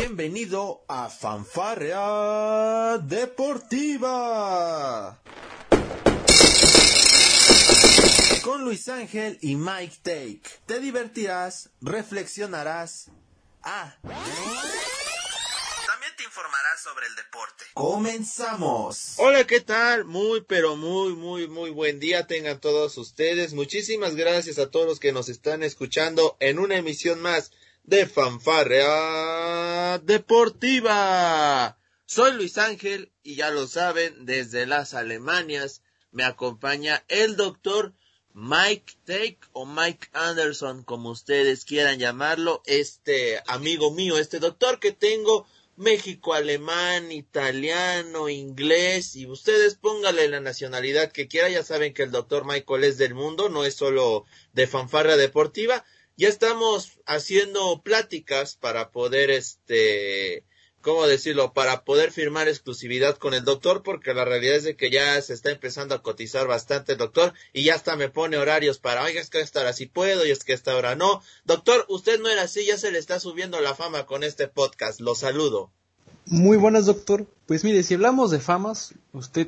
Bienvenido a Fanfarrea Deportiva. Con Luis Ángel y Mike Take. Te divertirás, reflexionarás. Ah. También te informarás sobre el deporte. Comenzamos. Hola, ¿qué tal? Muy, pero muy, muy, muy buen día tengan todos ustedes. Muchísimas gracias a todos los que nos están escuchando en una emisión más de Fanfarrea Deportiva. Soy Luis Ángel y ya lo saben, desde las Alemanias me acompaña el doctor Mike Take o Mike Anderson, como ustedes quieran llamarlo, este amigo mío, este doctor que tengo México, alemán, italiano, inglés, y ustedes póngale la nacionalidad que quiera, ya saben que el doctor Michael es del mundo, no es solo de fanfarra deportiva, ya estamos haciendo pláticas para poder, este, ¿cómo decirlo? Para poder firmar exclusividad con el doctor, porque la realidad es de que ya se está empezando a cotizar bastante el doctor y ya hasta me pone horarios para, oiga, es que esta hora sí puedo y es que esta hora no. Doctor, usted no era así, ya se le está subiendo la fama con este podcast. Lo saludo. Muy buenas, doctor. Pues mire, si hablamos de famas, usted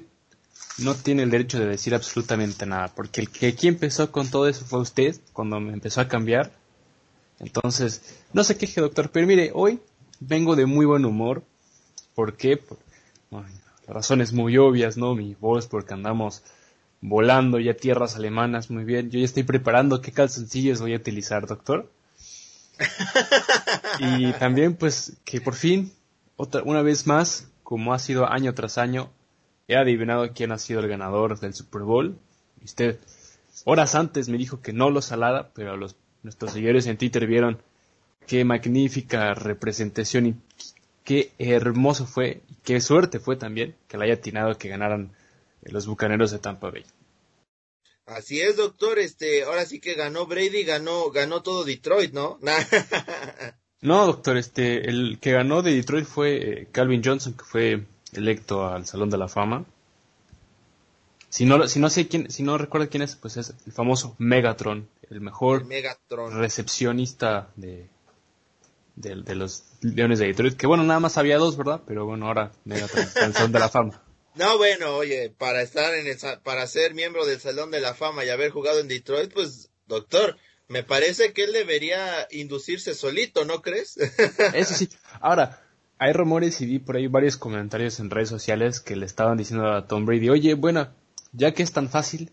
no tiene el derecho de decir absolutamente nada, porque el que aquí empezó con todo eso fue usted, cuando me empezó a cambiar. Entonces, no se queje, doctor, pero mire, hoy vengo de muy buen humor. ¿Por qué? Por razones muy obvias, ¿no? Mi voz, porque andamos volando ya tierras alemanas, muy bien. Yo ya estoy preparando qué calzoncillos voy a utilizar, doctor. y también, pues, que por fin, otra, una vez más, como ha sido año tras año, he adivinado quién ha sido el ganador del Super Bowl. Usted, horas antes me dijo que no lo salara, pero los nuestros seguidores en Twitter vieron qué magnífica representación y qué hermoso fue, y qué suerte fue también que le haya atinado que ganaran los bucaneros de Tampa Bay. Así es, doctor, este, ahora sí que ganó Brady, ganó, ganó todo Detroit, ¿no? no, doctor, este, el que ganó de Detroit fue eh, Calvin Johnson, que fue electo al Salón de la Fama. Si no, si no sé quién, si no recuerdo quién es, pues es el famoso Megatron, el mejor recepcionista de, de, los Leones de Detroit. Que bueno, nada más había dos, ¿verdad? Pero bueno, ahora Megatron está en el Salón de la Fama. No, bueno, oye, para estar en el, para ser miembro del Salón de la Fama y haber jugado en Detroit, pues, doctor, me parece que él debería inducirse solito, ¿no crees? Eso sí. Ahora, hay rumores y vi por ahí varios comentarios en redes sociales que le estaban diciendo a Tom Brady, oye, bueno, ya que es tan fácil,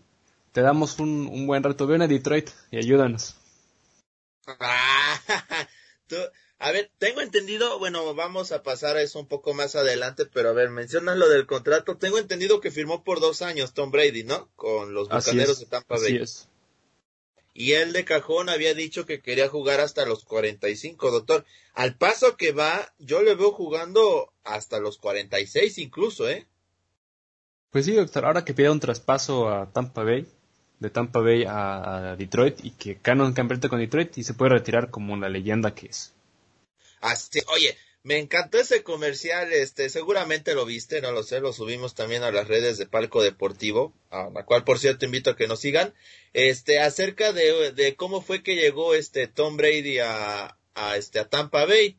te damos un, buen reto. Ven a Detroit y ayúdanos. a ver, tengo entendido, bueno, vamos a pasar a eso un poco más adelante, pero a ver, mencionas lo del contrato. Tengo entendido que firmó por dos años Tom Brady, ¿no? Con los Bucaneros de Tampa Bay. Así es. Y él de cajón había dicho que quería jugar hasta los 45, doctor. Al paso que va, yo le veo jugando hasta los 46 incluso, ¿eh? Pues sí, doctor, ahora que pida un traspaso a Tampa Bay, de Tampa Bay a, Detroit y que gana un campeonato con Detroit y se puede retirar como la leyenda que es. Así, oye, me encantó ese comercial, este, seguramente lo viste, no lo sé, lo subimos también a las redes de Palco Deportivo, a la cual por cierto invito a que nos sigan, este, acerca de, de cómo fue que llegó este Tom Brady a, a este, a Tampa Bay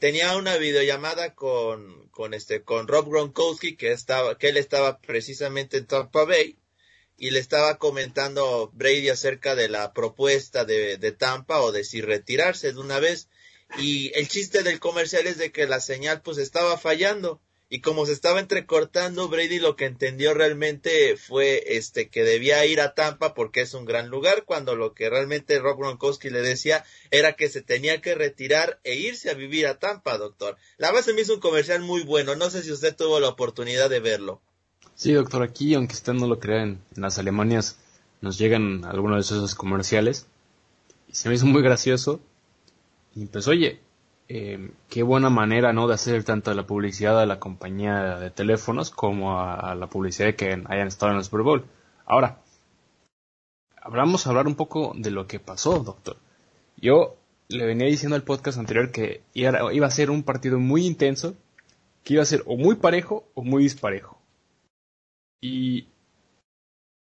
tenía una videollamada con, con este, con Rob Gronkowski, que estaba, que él estaba precisamente en Tampa Bay, y le estaba comentando Brady acerca de la propuesta de, de Tampa o de si retirarse de una vez. Y el chiste del comercial es de que la señal pues estaba fallando y como se estaba entrecortando, Brady lo que entendió realmente fue este que debía ir a Tampa porque es un gran lugar, cuando lo que realmente Rob Gronkowski le decía era que se tenía que retirar e irse a vivir a Tampa, doctor. La base me hizo un comercial muy bueno, no sé si usted tuvo la oportunidad de verlo. Sí, doctor, aquí, aunque usted no lo crea, en, las Alemanias nos llegan algunos de esos comerciales y se me hizo muy gracioso. Y pues, oye, eh, qué buena manera no de hacer tanto la publicidad a la compañía de teléfonos como a, la publicidad de que hayan estado en el Super Bowl. Ahora, vamos a hablar un poco de lo que pasó, doctor. Yo le venía diciendo al podcast anterior que iba a ser un partido muy intenso, que iba a ser o muy parejo o muy disparejo. Y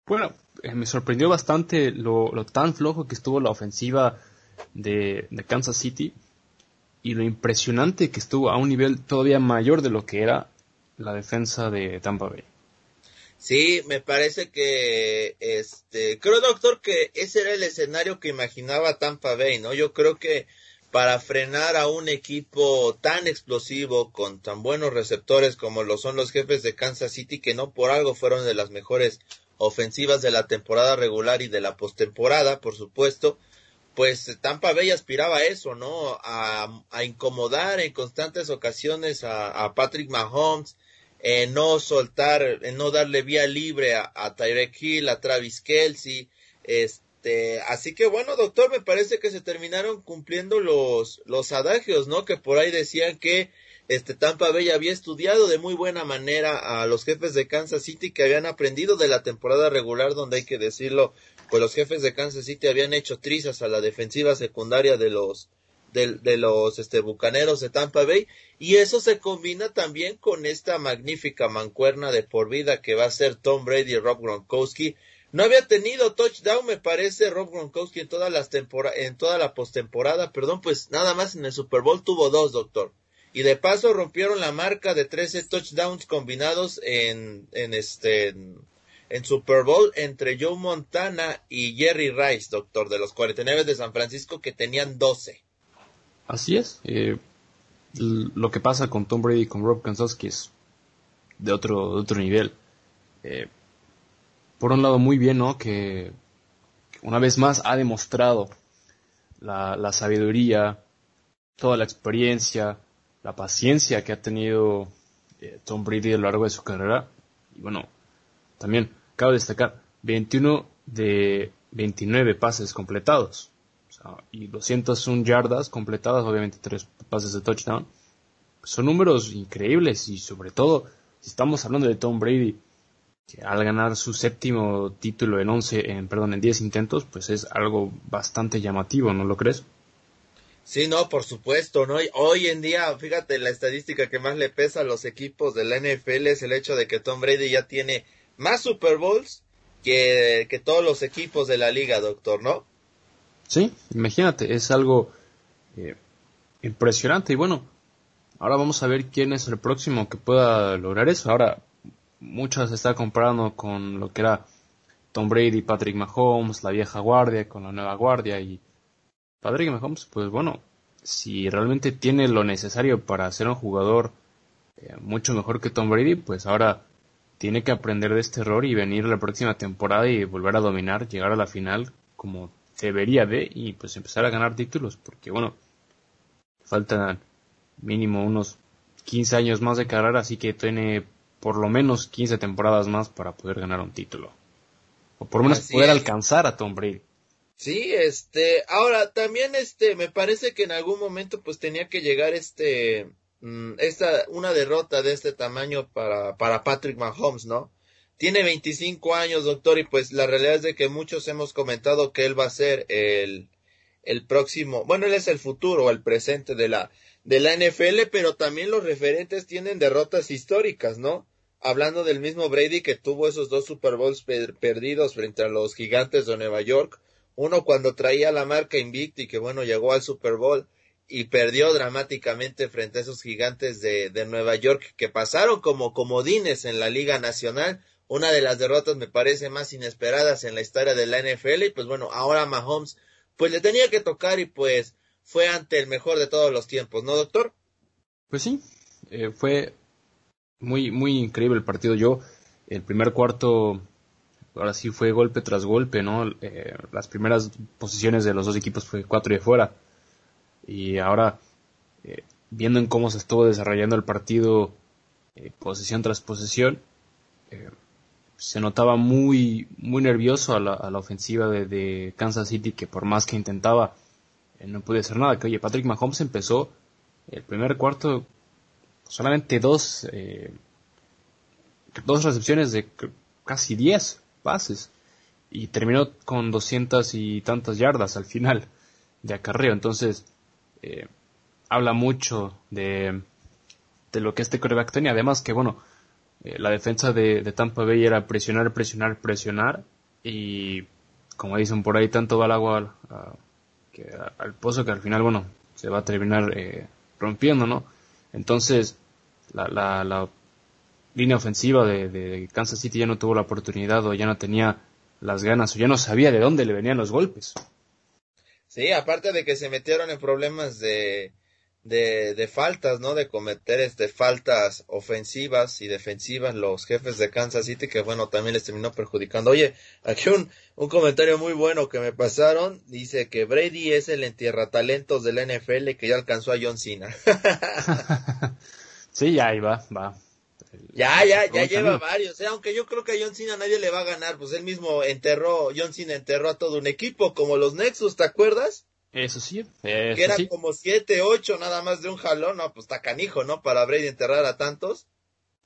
bueno, eh, me sorprendió bastante lo, tan flojo que estuvo la ofensiva de Kansas City y lo impresionante que estuvo a un nivel todavía mayor de lo que era la defensa de Tampa Bay. Sí, me parece que, este, creo doctor que ese era el escenario que imaginaba Tampa Bay, ¿no? Yo creo que para frenar a un equipo tan explosivo con tan buenos receptores como lo son los jefes de Kansas City, que no por algo fueron de las mejores ofensivas de la temporada regular y de la postemporada, por supuesto, pues Tampa Bay aspiraba a eso, ¿no? A, incomodar en constantes ocasiones a, Patrick Mahomes, en no soltar, en no darle vía libre a, a Tyreek Hill, a Travis Kelsey, este, así que bueno, doctor, me parece que se terminaron cumpliendo los, los adagios, ¿no? Que por ahí decían que este Tampa Bay había estudiado de muy buena manera a los jefes de Kansas City que habían aprendido de la temporada regular, donde hay que decirlo, pues los jefes de Kansas City habían hecho trizas a la defensiva secundaria de los de, de los este bucaneros de Tampa Bay y eso se combina también con esta magnífica mancuerna de por vida que va a ser Tom Brady y Rob Gronkowski no había tenido touchdown, me parece, Rob Gronkowski en todas las en toda la postemporada, perdón, pues nada más en el Super Bowl tuvo dos, doctor. Y de paso rompieron la marca de 13 touchdowns combinados en, en este, en, Super Bowl entre Joe Montana y Jerry Rice, doctor, de los 49 de San Francisco que tenían 12. Así es. Eh, lo que pasa con Tom Brady y con Rob Gronkowski es de otro, otro nivel. Eh, por un lado muy bien, ¿no? Que, una vez más ha demostrado la, sabiduría, toda la experiencia, la paciencia que ha tenido eh, Tom Brady a lo largo de su carrera. Y bueno, también cabe destacar 21 de 29 pases completados. y 201 yardas completadas, obviamente tres pases de touchdown. Son números increíbles y sobre todo, si estamos hablando de Tom Brady, al ganar su séptimo título en 11, en, perdón, en 10 intentos, pues es algo bastante llamativo, ¿no lo crees? Sí, no, por supuesto, ¿no? Hoy en día, fíjate, la estadística que más le pesa a los equipos de la NFL es el hecho de que Tom Brady ya tiene más Super Bowls que, que todos los equipos de la liga, doctor, ¿no? Sí, imagínate, es algo eh, impresionante y bueno, ahora vamos a ver quién es el próximo que pueda lograr eso. Ahora, muchas se está comparando con lo que era Tom Brady, Patrick Mahomes, la vieja guardia con la nueva guardia y Patrick Mahomes, pues bueno, si realmente tiene lo necesario para ser un jugador eh, mucho mejor que Tom Brady, pues ahora tiene que aprender de este error y venir la próxima temporada y volver a dominar, llegar a la final como debería de y pues empezar a ganar títulos, porque bueno, faltan mínimo unos 15 años más de carrera, así que tiene por lo menos 15 temporadas más para poder ganar un título. O por lo menos poder alcanzar a Tom Brady. Sí, este, ahora también este, me parece que en algún momento pues tenía que llegar este, esta, una derrota de este tamaño para, para Patrick Mahomes, ¿no? Tiene 25 años, doctor, y pues la realidad es de que muchos hemos comentado que él va a ser el, el próximo, bueno, él es el futuro o el presente de la, de la NFL, pero también los referentes tienen derrotas históricas, ¿no? hablando del mismo Brady que tuvo esos dos Super Bowls perdidos frente a los gigantes de Nueva York, uno cuando traía la marca invicta y que bueno, llegó al Super Bowl y perdió dramáticamente frente a esos gigantes de, de Nueva York que pasaron como comodines en la Liga Nacional, una de las derrotas me parece más inesperadas en la historia de la NFL y pues bueno, ahora Mahomes pues le tenía que tocar y pues fue ante el mejor de todos los tiempos, ¿no, doctor? Pues sí, eh, fue muy, muy increíble el partido. Yo, el primer cuarto, ahora sí fue golpe tras golpe, ¿no? Eh, las primeras posiciones de los dos equipos fue cuatro y de fuera. Y ahora, eh, viendo en cómo se estuvo desarrollando el partido, eh, posición tras posición, se notaba muy, muy nervioso a la, a la ofensiva de, Kansas City, que por más que intentaba, no pude hacer nada. Que oye, Patrick Mahomes empezó el primer cuarto solamente dos, eh, dos recepciones de casi 10 pases y terminó con 200 y tantas yardas al final de acarreo. Entonces, eh, habla mucho de, de lo que este coreback tenía. Además que, bueno, eh, la defensa de, Tampa Bay era presionar, presionar, presionar y, como dicen por ahí, tanto va el agua al, al pozo que al final, bueno, se va a terminar eh, rompiendo, ¿no? Entonces, la, la, la línea ofensiva de, de, Kansas City ya no tuvo la oportunidad o ya no tenía las ganas o ya no sabía de dónde le venían los golpes. Sí, aparte de que se metieron en problemas de, de, de, faltas, ¿no? De cometer este faltas ofensivas y defensivas los jefes de Kansas City, que bueno, también les terminó perjudicando. Oye, aquí un, un comentario muy bueno que me pasaron, dice que Brady es el entierra talentos del NFL que ya alcanzó a John Cena. sí, ahí va, va. Ya, ya, ya lleva varios, ¿eh? aunque yo creo que a John Cena nadie le va a ganar, pues él mismo enterró, John Cena enterró a todo un equipo, como los Nexus, ¿te acuerdas? Eso sí. que eran como siete, ocho nada más de un jalón, no, pues está canijo, ¿no? Para Brady enterrar a tantos.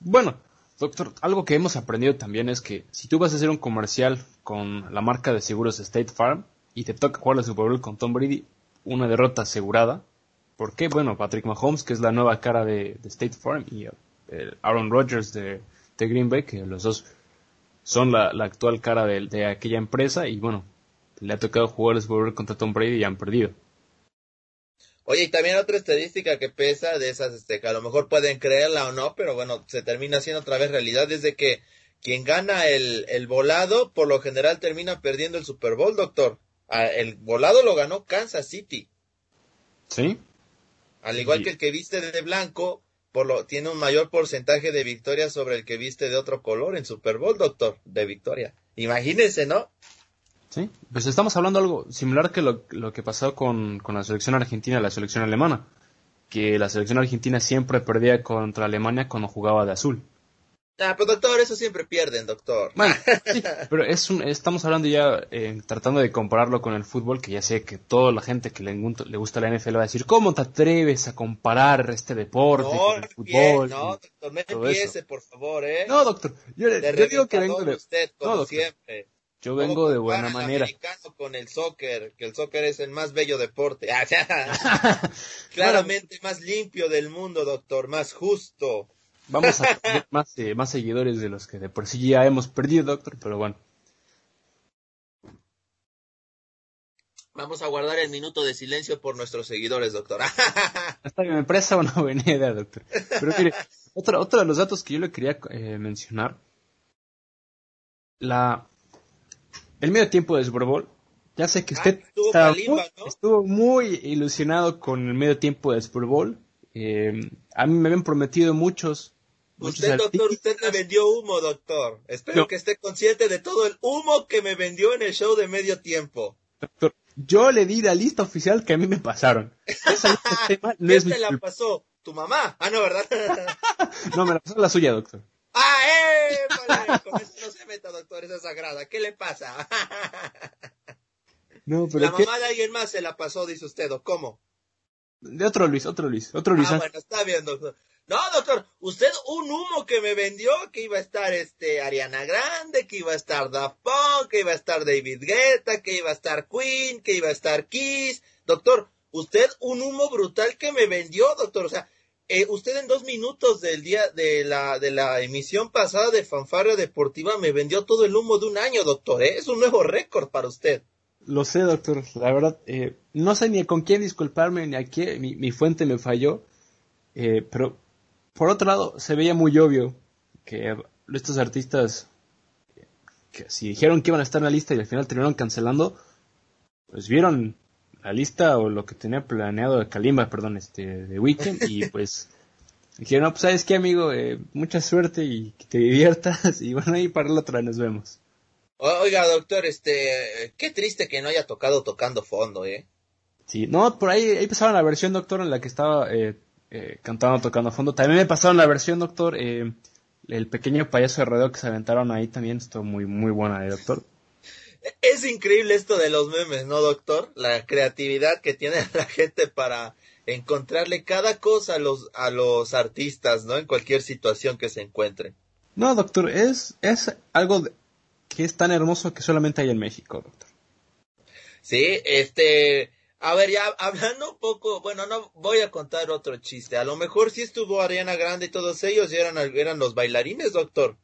Bueno, doctor, algo que hemos aprendido también es que si tú vas a hacer un comercial con la marca de seguros State Farm y te toca jugar la Super Bowl con Tom Brady, una derrota asegurada. ¿Por qué? Bueno, Patrick Mahomes, que es la nueva cara de, State Farm, y eh, Aaron Rodgers de, Green Bay, que los dos son la, actual cara de, de, aquella empresa, y bueno, le ha tocado jugar el contra Tom Brady y han perdido. Oye, y también otra estadística que pesa de esas, este, que a lo mejor pueden creerla o no, pero bueno, se termina siendo otra vez realidad, desde que quien gana el, el volado, por lo general termina perdiendo el Super Bowl, doctor. Ah, el volado lo ganó Kansas City. Sí. Al igual que el que viste de blanco, por lo, tiene un mayor porcentaje de victorias sobre el que viste de otro color en Super Bowl, doctor, de victoria. Imagínense, ¿no? Sí, pues estamos hablando algo similar que lo, que pasó con, la selección argentina y la selección alemana, que la selección argentina siempre perdía contra Alemania cuando jugaba de azul. Ah, pero doctor, eso siempre pierden, doctor. Bueno, sí, pero es un, estamos hablando ya, eh, tratando de compararlo con el fútbol, que ya sé que toda la gente que le, le gusta la NFL va a decir, ¿cómo te atreves a comparar este deporte con el fútbol? no, doctor, me empiece, por favor, ¿eh? No, doctor, yo, yo digo que vengo de... Usted, como no, siempre. Yo vengo de buena manera. con el soccer, que el soccer es el más bello deporte. Claramente más limpio del mundo, doctor, más justo. Vamos a tener más, eh, más seguidores de los que de por sí ya hemos perdido, doctor, pero bueno. Vamos a guardar el minuto de silencio por nuestros seguidores, doctor. Esta me empresa una buena idea, doctor. Pero mire, otro, otro de los datos que yo le quería eh, mencionar. La, el medio tiempo de Super Bowl. Ya sé que ah, usted estuvo, muy, ilusionado con el medio tiempo de Super Bowl. Eh, a mí me habían prometido muchos. Usted, doctor, usted me vendió humo, doctor. Espero que esté consciente de todo el humo que me vendió en el show de medio tiempo. Doctor, yo le di la lista oficial que a mí me pasaron. Esa lista ¿Quién te la pasó? ¿Tu mamá? Ah, no, ¿verdad? no, me la pasó la suya, doctor. ¡Ah, eh! Con eso no se meta, doctor, esa sagrada. ¿Qué le pasa? No, pero la mamá de alguien más se la pasó, dice usted, ¿o cómo? De otro Luis, otro Luis, otro Luis. Ah, bueno, está bien, doctor. No, doctor, usted un humo que me vendió que iba a estar este Ariana Grande, que iba a estar Daft Punk, que iba a estar David Guetta, que iba a estar Queen, que iba a estar Kiss. Doctor, usted un humo brutal que me vendió, doctor. O sea, eh, usted en dos minutos del día de la, de la emisión pasada de Fanfarria Deportiva me vendió todo el humo de un año, doctor. ¿eh? Es un nuevo récord para usted. Lo sé, doctor. La verdad, eh, no sé ni con quién disculparme, ni a quién. Mi, fuente me falló. pero, por otro lado, se veía muy obvio que estos artistas que si dijeron que iban a estar en la lista y al final terminaron cancelando, pues vieron la lista o lo que tenía planeado de Kalimba, perdón, este, de Weekend y pues dijeron, no, pues sabes qué amigo, eh, mucha suerte y que te diviertas y bueno, ahí para la otra nos vemos. Oiga, doctor, este, qué triste que no haya tocado tocando fondo, ¿eh? Sí, no, por ahí, ahí pasaron la versión, doctor, en la que estaba eh, eh, cantando tocando fondo. También me pasaron la versión, doctor, eh, el pequeño payaso de rodeo que se aventaron ahí también, estuvo muy, muy buena, ¿eh, doctor. Es increíble esto de los memes, ¿no, doctor? La creatividad que tiene la gente para encontrarle cada cosa a los, a los artistas, ¿no? En cualquier situación que se encuentren. No, doctor, es, es algo que es tan hermoso que solamente hay en México, doctor. Sí, este, a ver, ya hablando un poco, bueno, no voy a contar otro chiste. A lo mejor sí estuvo Ariana Grande y todos ellos eran, eran los bailarines, doctor.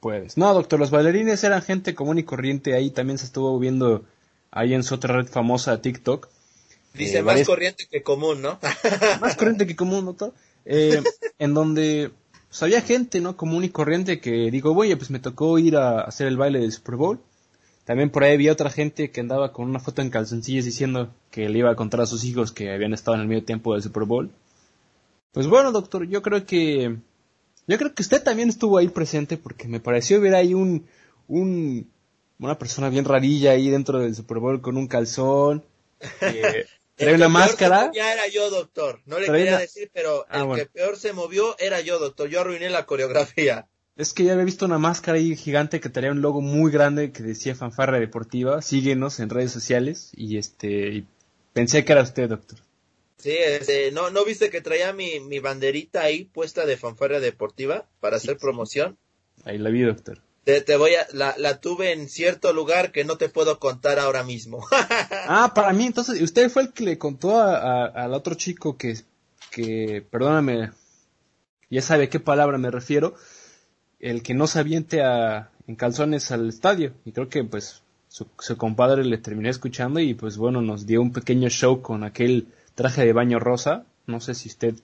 Pues, no, doctor, los bailarines eran gente común y corriente, ahí también se estuvo viendo ahí en su otra red famosa TikTok, Dice más corriente que común, ¿no? más corriente que común, doctor. en donde pues, había gente, ¿no? Común y corriente que digo, oye, pues me tocó ir a hacer el baile del Super Bowl. También por ahí había otra gente que andaba con una foto en calzoncillos diciendo que le iba a contar a sus hijos que habían estado en el medio tiempo del Super Bowl. Pues bueno, doctor, yo creo que yo creo que usted también estuvo ahí presente porque me pareció ver ahí un, un una persona bien rarilla ahí dentro del Super Bowl con un calzón. Eh, trae una máscara. Ya era yo, doctor. No le quería decir, pero ah, el que peor se movió era yo, doctor. Yo arruiné la coreografía. Es que ya había visto una máscara ahí gigante que traía un logo muy grande que decía Fanfarra Deportiva. Síguenos en redes sociales y este pensé que era usted, doctor. Sí, este, ¿no, ¿no viste que traía mi, mi banderita ahí puesta de fanfarria deportiva para hacer promoción? Ahí la vi, doctor. Te, te voy a, la, la, tuve en cierto lugar que no te puedo contar ahora mismo. ah, para mí, entonces, usted fue el que le contó a, al otro chico que, que, perdóname, ya sabe a qué palabra me refiero, el que no se aviente a, en calzones al estadio. Y creo que, pues, su, su compadre le terminó escuchando y, pues, bueno, nos dio un pequeño show con aquel traje de baño rosa. No sé si usted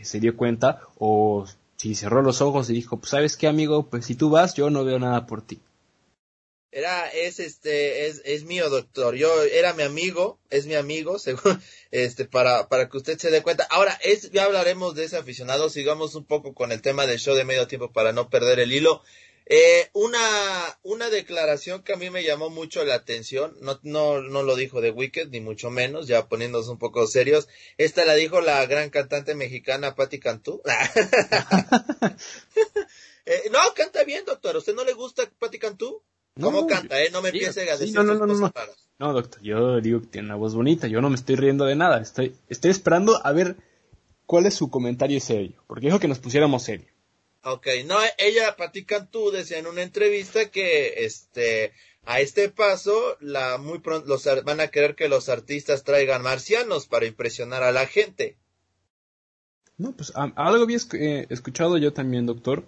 se dio cuenta o si cerró los ojos y dijo, pues sabes qué amigo, pues si tú vas, yo no veo nada por ti. Era, es este, es, es mío, doctor. Yo era mi amigo, es mi amigo, según, este, para, para que usted se dé cuenta. Ahora, es, ya hablaremos de ese aficionado, sigamos un poco con el tema del show de medio tiempo para no perder el hilo. Eh, una, una declaración que a mí me llamó mucho la atención, no, no, no lo dijo de Wicked, ni mucho menos, ya poniéndonos un poco serios. Esta la dijo la gran cantante mexicana Patti Cantú. eh, no, canta bien, doctor. ¿A usted no le gusta Patti Cantú? ¿Cómo canta, eh? No me empiece a decir no, no, no, no, no. doctor, yo digo que tiene una voz bonita, yo no me estoy riendo de nada. Estoy, estoy esperando a ver cuál es su comentario serio, porque dijo que nos pusiéramos serio. Ok, no, ella, Pati Cantú, decía en una entrevista que este, a este paso, la, muy pronto, los, van a querer que los artistas traigan marcianos para impresionar a la gente. No, pues algo había eh, escuchado yo también, doctor,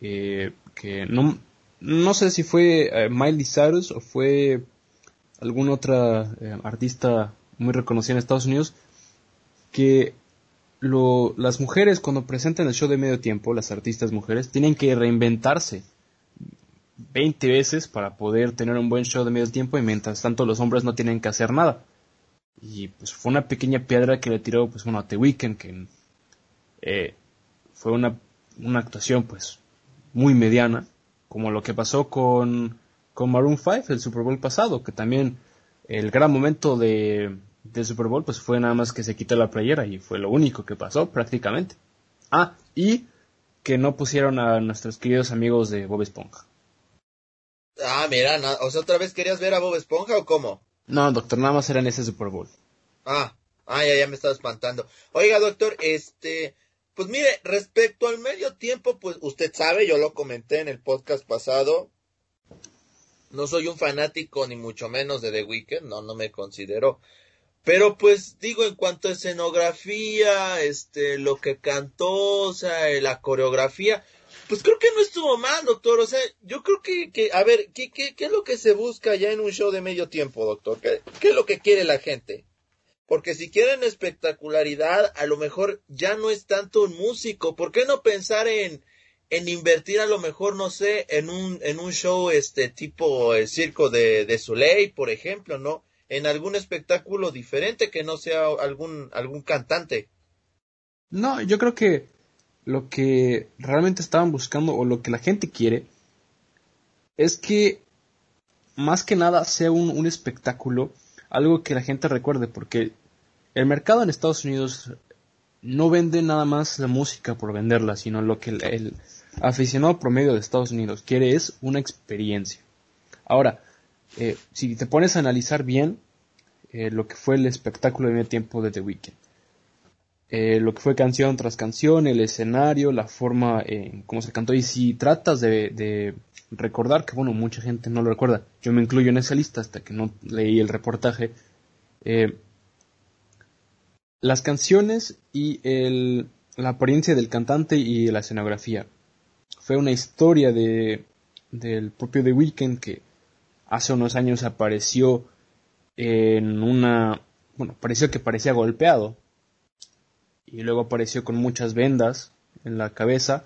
eh, que no, no sé si fue eh, Miley Cyrus o fue algún otra artista muy reconocida en Estados Unidos, que las mujeres cuando presentan el show de medio tiempo, las artistas mujeres, tienen que reinventarse 20 veces para poder tener un buen show de medio tiempo y mientras tanto los hombres no tienen que hacer nada. Y pues fue una pequeña piedra que le tiró pues bueno a The Weeknd que eh, fue una, una actuación pues muy mediana como lo que pasó con, con Maroon 5 el Super Bowl pasado que también el gran momento de, del Super Bowl, pues fue nada más que se quitó la playera y fue lo único que pasó prácticamente. Ah, y que no pusieron a nuestros queridos amigos de Bob Esponja. Ah, mira, o sea, ¿otra vez querías ver a Bob Esponja o cómo? No, doctor, nada más era en ese Super Bowl. Ah, ah, ya, ya me estaba espantando. Oiga, doctor, este, pues mire, respecto al medio tiempo, pues usted sabe, yo lo comenté en el podcast pasado, no soy un fanático ni mucho menos de The Weeknd, no, no me considero pero pues digo, en cuanto a escenografía, este, lo que cantó, o sea, la coreografía, pues creo que no estuvo mal, doctor. O sea, yo creo que, que a ver, ¿qué, qué, ¿qué es lo que se busca ya en un show de medio tiempo, doctor? ¿Qué, ¿Qué es lo que quiere la gente? Porque si quieren espectacularidad, a lo mejor ya no es tanto un músico. ¿Por qué no pensar en, en invertir a lo mejor, no sé, en un, en un show este tipo el circo de, de Soleil, por ejemplo, ¿no? en algún espectáculo diferente que no sea algún, algún cantante. No, yo creo que lo que realmente estaban buscando o lo que la gente quiere es que más que nada sea un, un espectáculo, algo que la gente recuerde, porque el mercado en Estados Unidos no vende nada más la música por venderla, sino lo que el, aficionado promedio de Estados Unidos quiere es una experiencia. Ahora, eh, si te pones a analizar bien eh, lo que fue el espectáculo de medio tiempo de The Weeknd, eh, lo que fue canción tras canción, el escenario, la forma en cómo se cantó, y si tratas de, recordar, que bueno, mucha gente no lo recuerda, yo me incluyo en esa lista hasta que no leí el reportaje, las canciones y el, la apariencia del cantante y la escenografía. Fue una historia de, del propio The Weeknd que hace unos años apareció en una bueno, pareció que parecía golpeado. Y luego apareció con muchas vendas en la cabeza.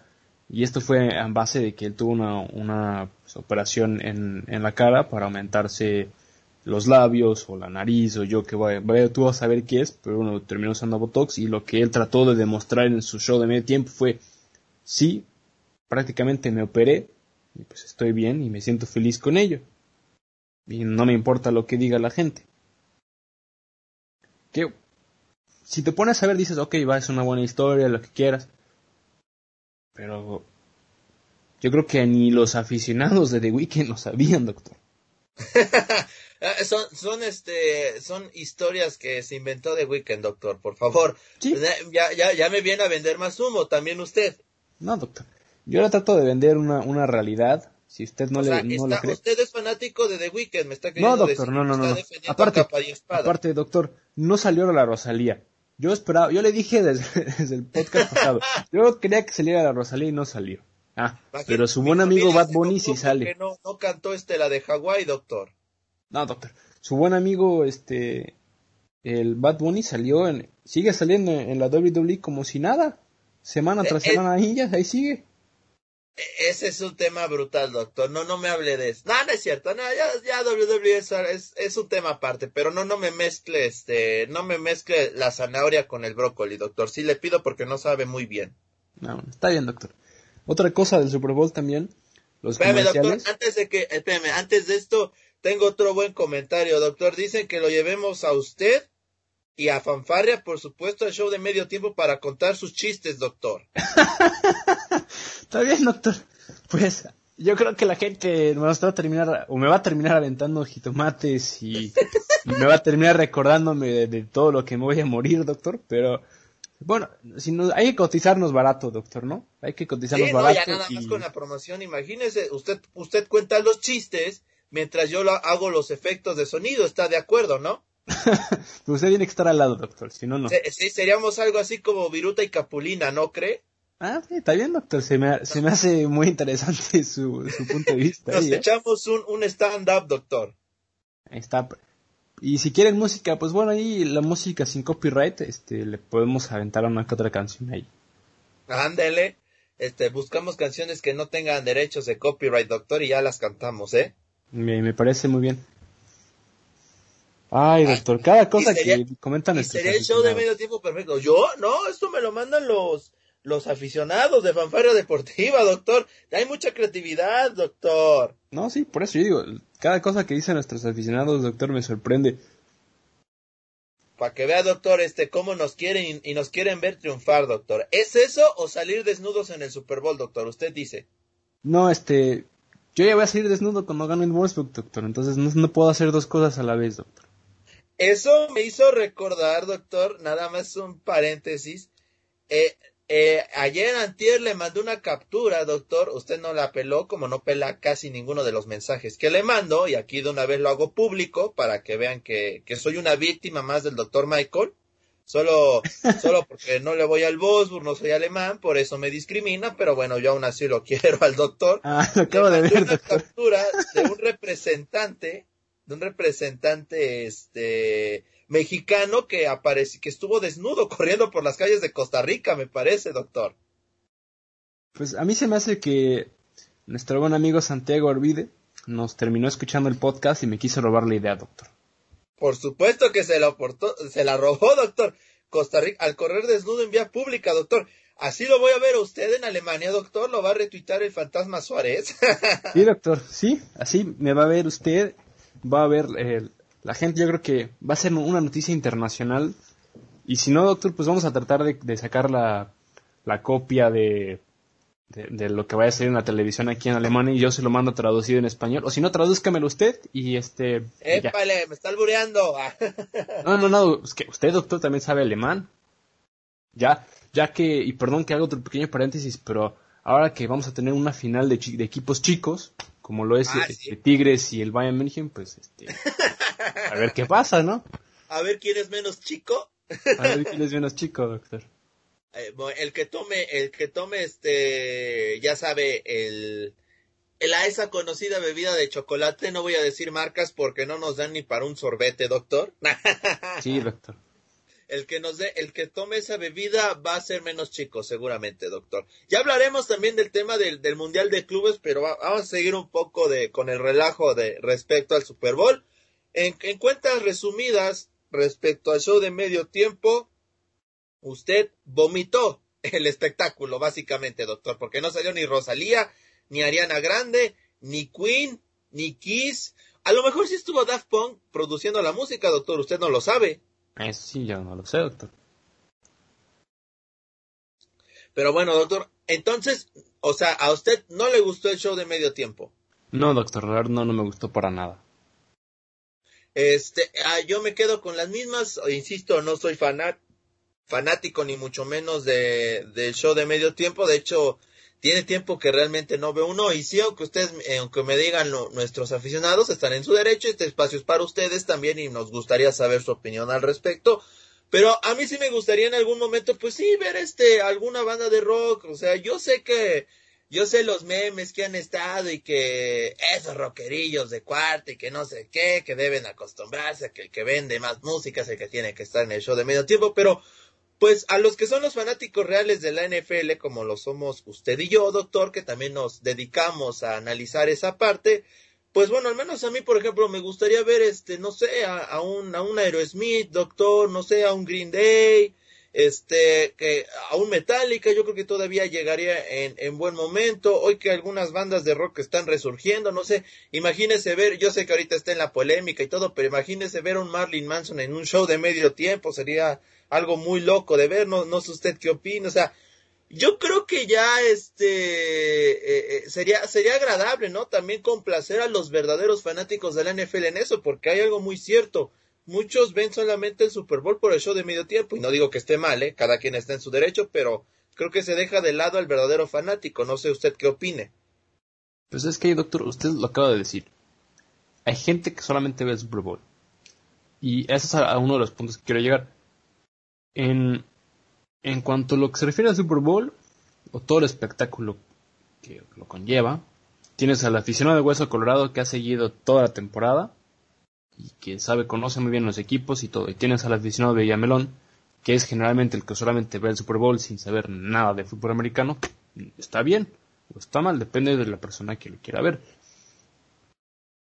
Y esto fue a base de que él tuvo una, una pues, operación en, en, la cara para aumentarse los labios o la nariz o yo que vaya, vaya tú a saber qué es, pero bueno, terminó usando Botox y lo que él trató de demostrar en su show de medio tiempo fue, sí, prácticamente me operé y pues estoy bien y me siento feliz con ello. Y no me importa lo que diga la gente. Que si te pones a ver dices, ok, va, es una buena historia, lo que quieras. Pero yo creo que ni los aficionados de The Weeknd lo sabían, doctor. Eh, son, son, este, son historias que se inventó The Weeknd, doctor, por favor. ¿Sí? Ya, ya, ya me viene a vender más humo, también usted. No, doctor. Yo le trato de vender una, una realidad. Si usted no, o le, sea, no está, cree. Usted es fanático de The Weeknd, me está No, queriendo doctor, decir no, no, no. no. Aparte, aparte, doctor, no salió la Rosalía. Yo esperaba, yo le dije desde, desde el podcast pasado, yo quería que saliera la Rosalía y no salió. Ah, Imagínate, pero su buen amigo Bad se Bunny sí sale. No, no cantó este la de Hawái, doctor. No, doctor. Su buen amigo, este, el Bad Bunny salió en, sigue saliendo en la WWE como si nada. Semana tras Eh, eh. semana ahí ya, ahí sigue. Ese es un tema brutal, doctor. No, no me hable de eso. No, no es cierto. No, ya, ya WWE es, es, es un tema aparte. Pero no, no me mezcle, este, no me mezcle la zanahoria con el brócoli, doctor. Sí le pido porque no sabe muy bien. No, está bien, doctor. Otra cosa del Super Bowl también, los Espérame, doctor. Antes de que, espérame, antes de esto, tengo otro buen comentario, doctor. Dicen que lo llevemos a usted y a Fanfarria, por supuesto, al show de medio tiempo para contar sus chistes, doctor. Está bien, doctor. Pues yo creo que la gente me va a terminar, o me va a terminar aventando jitomates y, y me va a terminar recordándome de, de todo lo que me voy a morir, doctor. Pero bueno, si no, hay que cotizarnos barato, doctor, ¿no? Hay que cotizarnos Sí, no, barato. ya nada más con la promoción, imagínese, usted, usted cuenta los chistes mientras yo lo- hago los efectos de sonido, ¿está de acuerdo, no? Usted tiene que estar al lado, doctor, si no, no. Sí, seríamos algo así como Viruta y Capulina, ¿no cree? Ah, sí, está bien, doctor. Se me, se me hace muy interesante su, su punto de vista. Nos ahí, ¿eh? echamos un, un stand-up, doctor. Ahí está. Y si quieren música, pues bueno, ahí la música sin copyright, este, le podemos aventar una que otra canción ahí. Ándele. Este, buscamos canciones que no tengan derechos de copyright, doctor, y ya las cantamos, ¿eh? Me, me parece muy bien. Ay, doctor, cada cosa sería- que comentan Y sería el show de medio tiempo perfecto. ¿Yo? No, esto me lo mandan los, los aficionados de Fanfarria Deportiva, doctor. Hay mucha creatividad, doctor. No, sí, por eso yo digo, cada cosa que dicen nuestros aficionados, doctor, me sorprende. Para que vea, doctor, este, cómo nos quieren y nos quieren ver triunfar, doctor. ¿Es eso o salir desnudos en el Super Bowl, doctor? Usted dice. No, este, yo ya voy a salir desnudo cuando gane el Wolfsburg, doctor, entonces no, no puedo hacer dos cosas a la vez, doctor. Eso me hizo recordar, doctor, nada más un paréntesis. Eh, eh, ayer antier le mandé una captura, doctor. Usted no la peló, como no pela casi ninguno de los mensajes que le mando. Y aquí de una vez lo hago público para que vean que, que soy una víctima más del doctor Michael. Solo, solo porque no le voy al Bosburg, no soy alemán, por eso me discrimina, pero bueno, yo aún así lo quiero al doctor. Ah, acabo de Le mandé ver, una doctor. captura de un representante, de un representante este mexicano que apareció, que estuvo desnudo corriendo por las calles de Costa Rica, me parece, doctor. Pues a mí se me hace que nuestro buen amigo Santiago Orvide nos terminó escuchando el podcast y me quiso robar la idea, doctor. Por supuesto que se la aportó, se la robó, doctor. Costa Rica, al correr desnudo en vía pública, doctor. Así lo voy a ver a usted en Alemania, doctor. Lo va a retuitar el fantasma Suárez. Sí, doctor, sí, así me va a ver usted, va a ver eh, la gente, yo creo que va a ser una noticia internacional. Y si no, doctor, pues vamos a tratar de, de sacar la, la copia de, de, de lo que vaya a salir en la televisión aquí en Alemania y yo se lo mando traducido en español. O si no, tradúzcamelo usted y este... y ya. Épale, me está albureando. No, no, no, es que usted, doctor, también sabe alemán. Ya, ya que, y perdón que haga otro pequeño paréntesis, pero ahora que vamos a tener una final de, de equipos chicos, como lo es Ah, sí. eh, Tigres y el Bayern München, pues, este, a ver qué pasa, ¿no? A ver quién es menos chico. A ver quién es menos chico, doctor. Eh, bueno, el que tome, el que tome este, ya sabe, el, la esa conocida bebida de chocolate, no voy a decir marcas porque no nos dan ni para un sorbete, doctor. Sí, doctor. El que nos dé, el que tome esa bebida va a ser menos chico, seguramente, doctor. Ya hablaremos también del tema del, del Mundial de Clubes, pero vamos a seguir un poco de, con el relajo de respecto al Super Bowl. En, en cuentas resumidas, respecto al show de medio tiempo, usted vomitó el espectáculo, básicamente, doctor, porque no salió ni Rosalía, ni Ariana Grande, ni Queen, ni Kiss. A lo mejor sí estuvo Daft Punk produciendo la música, doctor, usted no lo sabe. Eso sí, yo no lo sé, doctor. Pero bueno, doctor, entonces, o sea, ¿a usted no le gustó el show de medio tiempo? No, doctor, no, no me gustó para nada. Este, ah, yo me quedo con las mismas, insisto, no soy fanático ni mucho menos de, del show de medio tiempo, de hecho, tiene tiempo que realmente no veo uno y sí, aunque ustedes, eh, aunque me digan nuestros aficionados, están en su derecho, este espacio es para ustedes también y nos gustaría saber su opinión al respecto. Pero a mí sí me gustaría en algún momento, pues sí, ver este, alguna banda de rock, o sea, yo sé que, yo sé los memes que han estado y que esos rockerillos de cuarto y que no sé qué, que deben acostumbrarse a que el que vende más música es el que tiene que estar en el show de medio tiempo, pero pues a los que son los fanáticos reales de la NFL, como lo somos usted y yo, doctor, que también nos dedicamos a analizar esa parte, pues bueno, al menos a mí, por ejemplo, me gustaría ver, este, no sé, a, un, a un Aerosmith, doctor, no sé, a un Green Day, este, que a un Metallica, yo creo que todavía llegaría en, en buen momento. Hoy que algunas bandas de rock están resurgiendo, no sé, imagínese ver, yo sé que ahorita está en la polémica y todo, pero imagínese ver a un Marlin Manson en un show de medio tiempo, sería algo muy loco de ver, no, no sé usted qué opina, o sea, yo creo que ya este eh, eh, sería sería agradable, ¿no? También complacer a los verdaderos fanáticos de la NFL en eso, porque hay algo muy cierto. Muchos ven solamente el Super Bowl por el show de medio tiempo y no digo que esté mal, ¿eh? Cada quien está en su derecho, pero creo que se deja de lado al verdadero fanático. No sé usted qué opine. Pues es que, doctor, usted lo acaba de decir. Hay gente que solamente ve el Super Bowl. Y ese es uno de los puntos que quiero llegar en, en cuanto a lo que se refiere al Super Bowl, o todo el espectáculo que lo conlleva, tienes al aficionado de Hueso Colorado que ha seguido toda la temporada y que sabe, conoce muy bien los equipos y todo. Y tienes al aficionado de Villamelón, que es generalmente el que solamente ve el Super Bowl sin saber nada de fútbol americano. Está bien o está mal, depende de la persona que lo quiera ver.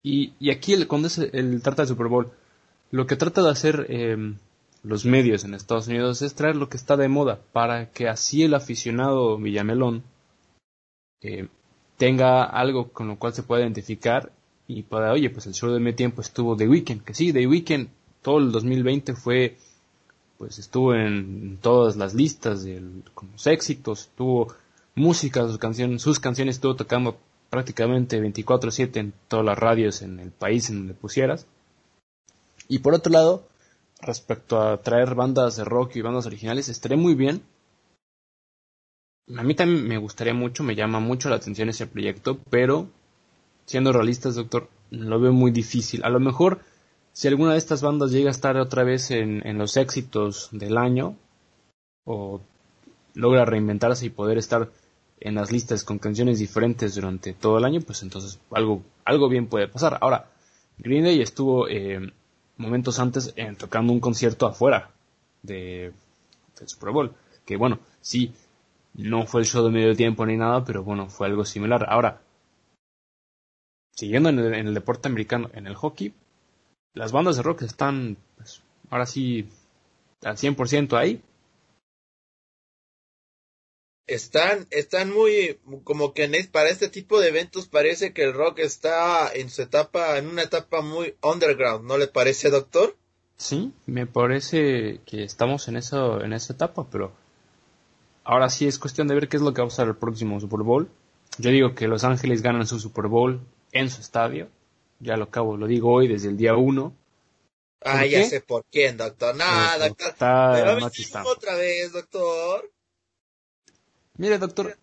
Y, y aquí, el, cuando es el, trata del Super Bowl, lo que trata de hacer eh, los medios en Estados Unidos es traer lo que está de moda para que así el aficionado Villamelón eh, tenga algo con lo cual se pueda identificar y pueda, oye, pues el show de mi tiempo estuvo The Weeknd, que sí, The Weeknd todo el 2020 fue, pues estuvo en todas las listas de los éxitos, tuvo música, sus canciones, sus canciones estuvo tocando prácticamente 24/7 en todas las radios en el país en donde pusieras. Y por otro lado, respecto a traer bandas de rock y bandas originales, estaría muy bien. A mí también me gustaría mucho, me llama mucho la atención ese proyecto, pero siendo realistas, doctor, lo veo muy difícil. A lo mejor, si alguna de estas bandas llega a estar otra vez en, en los éxitos del año, o logra reinventarse y poder estar en las listas con canciones diferentes durante todo el año, pues entonces algo, algo bien puede pasar. Ahora, Green Day estuvo eh, momentos antes en, tocando un concierto afuera de, Super Bowl. Que bueno, sí, no fue el show de medio tiempo ni nada, pero bueno, fue algo similar. Ahora, siguiendo en el, deporte americano, en el hockey, las bandas de rock están, pues, ahora sí, al 100% ahí, están, están muy, como que en, para este tipo de eventos parece que el rock está en su etapa, en una etapa muy underground, ¿no le parece, doctor? Sí, me parece que estamos en eso, en esa etapa, pero ahora sí es cuestión de ver qué es lo que va a pasar el próximo Super Bowl. Yo digo que Los Ángeles ganan su Super Bowl en su estadio, ya lo acabo, lo digo hoy desde el día uno. Ah, ya sé por quién, doctor. Nada, doctor. Está, otra vez, doctor. Mire, doctor,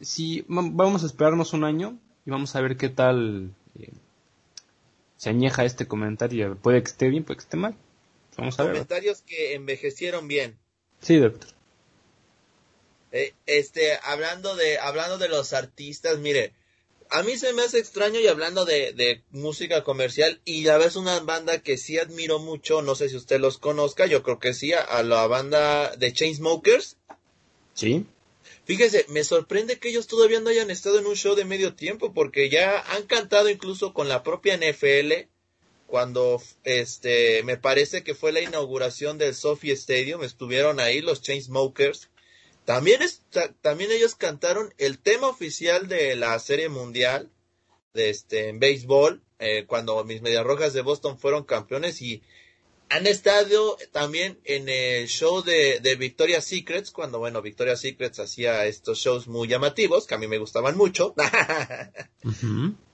si vamos a esperarnos un año y vamos a ver qué tal eh, se añeja este comentario. Puede que esté bien, puede que esté mal. Vamos a Comentarios que envejecieron bien. Sí, doctor. Eh, este, hablando de, hablando de los artistas, mire, a mí se me hace extraño y hablando de, de música comercial y a veces una banda que sí admiro mucho, no sé si usted los conozca, yo creo que sí, a, la banda de Chainsmokers. Sí. Fíjese, me sorprende que ellos todavía no hayan estado en un show de medio tiempo porque ya han cantado incluso con la propia NFL cuando este me parece que fue la inauguración del Sophie Stadium, estuvieron ahí los Chainsmokers. También, también ellos cantaron el tema oficial de la Serie Mundial de este, en béisbol, eh, cuando mis Medias Rojas de Boston fueron campeones y han estado también en el show de, de Victoria's Secrets, cuando, bueno, Victoria's Secrets hacía estos shows muy llamativos, que a mí me gustaban mucho.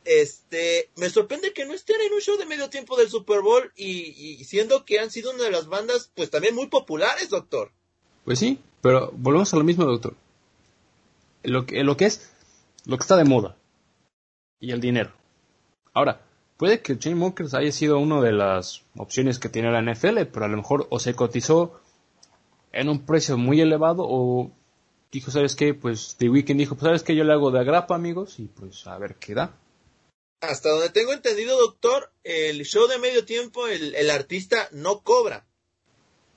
Este, me sorprende que no estén en un show de medio tiempo del Super Bowl y, y siendo que han sido una de las bandas, pues también muy populares, doctor. Pues sí, pero volvemos a lo mismo, doctor. Lo que, lo que es, lo que está de moda. Y el dinero. Ahora, puede que Chain Mokers haya sido una de las opciones que tiene la NFL, pero a lo mejor o se cotizó en un precio muy elevado o dijo, ¿sabes qué? Pues The Weeknd dijo, pues ¿sabes qué? Yo le hago de agrapa, amigos, y pues a ver qué da. Hasta donde tengo entendido, doctor, el show de medio tiempo, el, el artista no cobra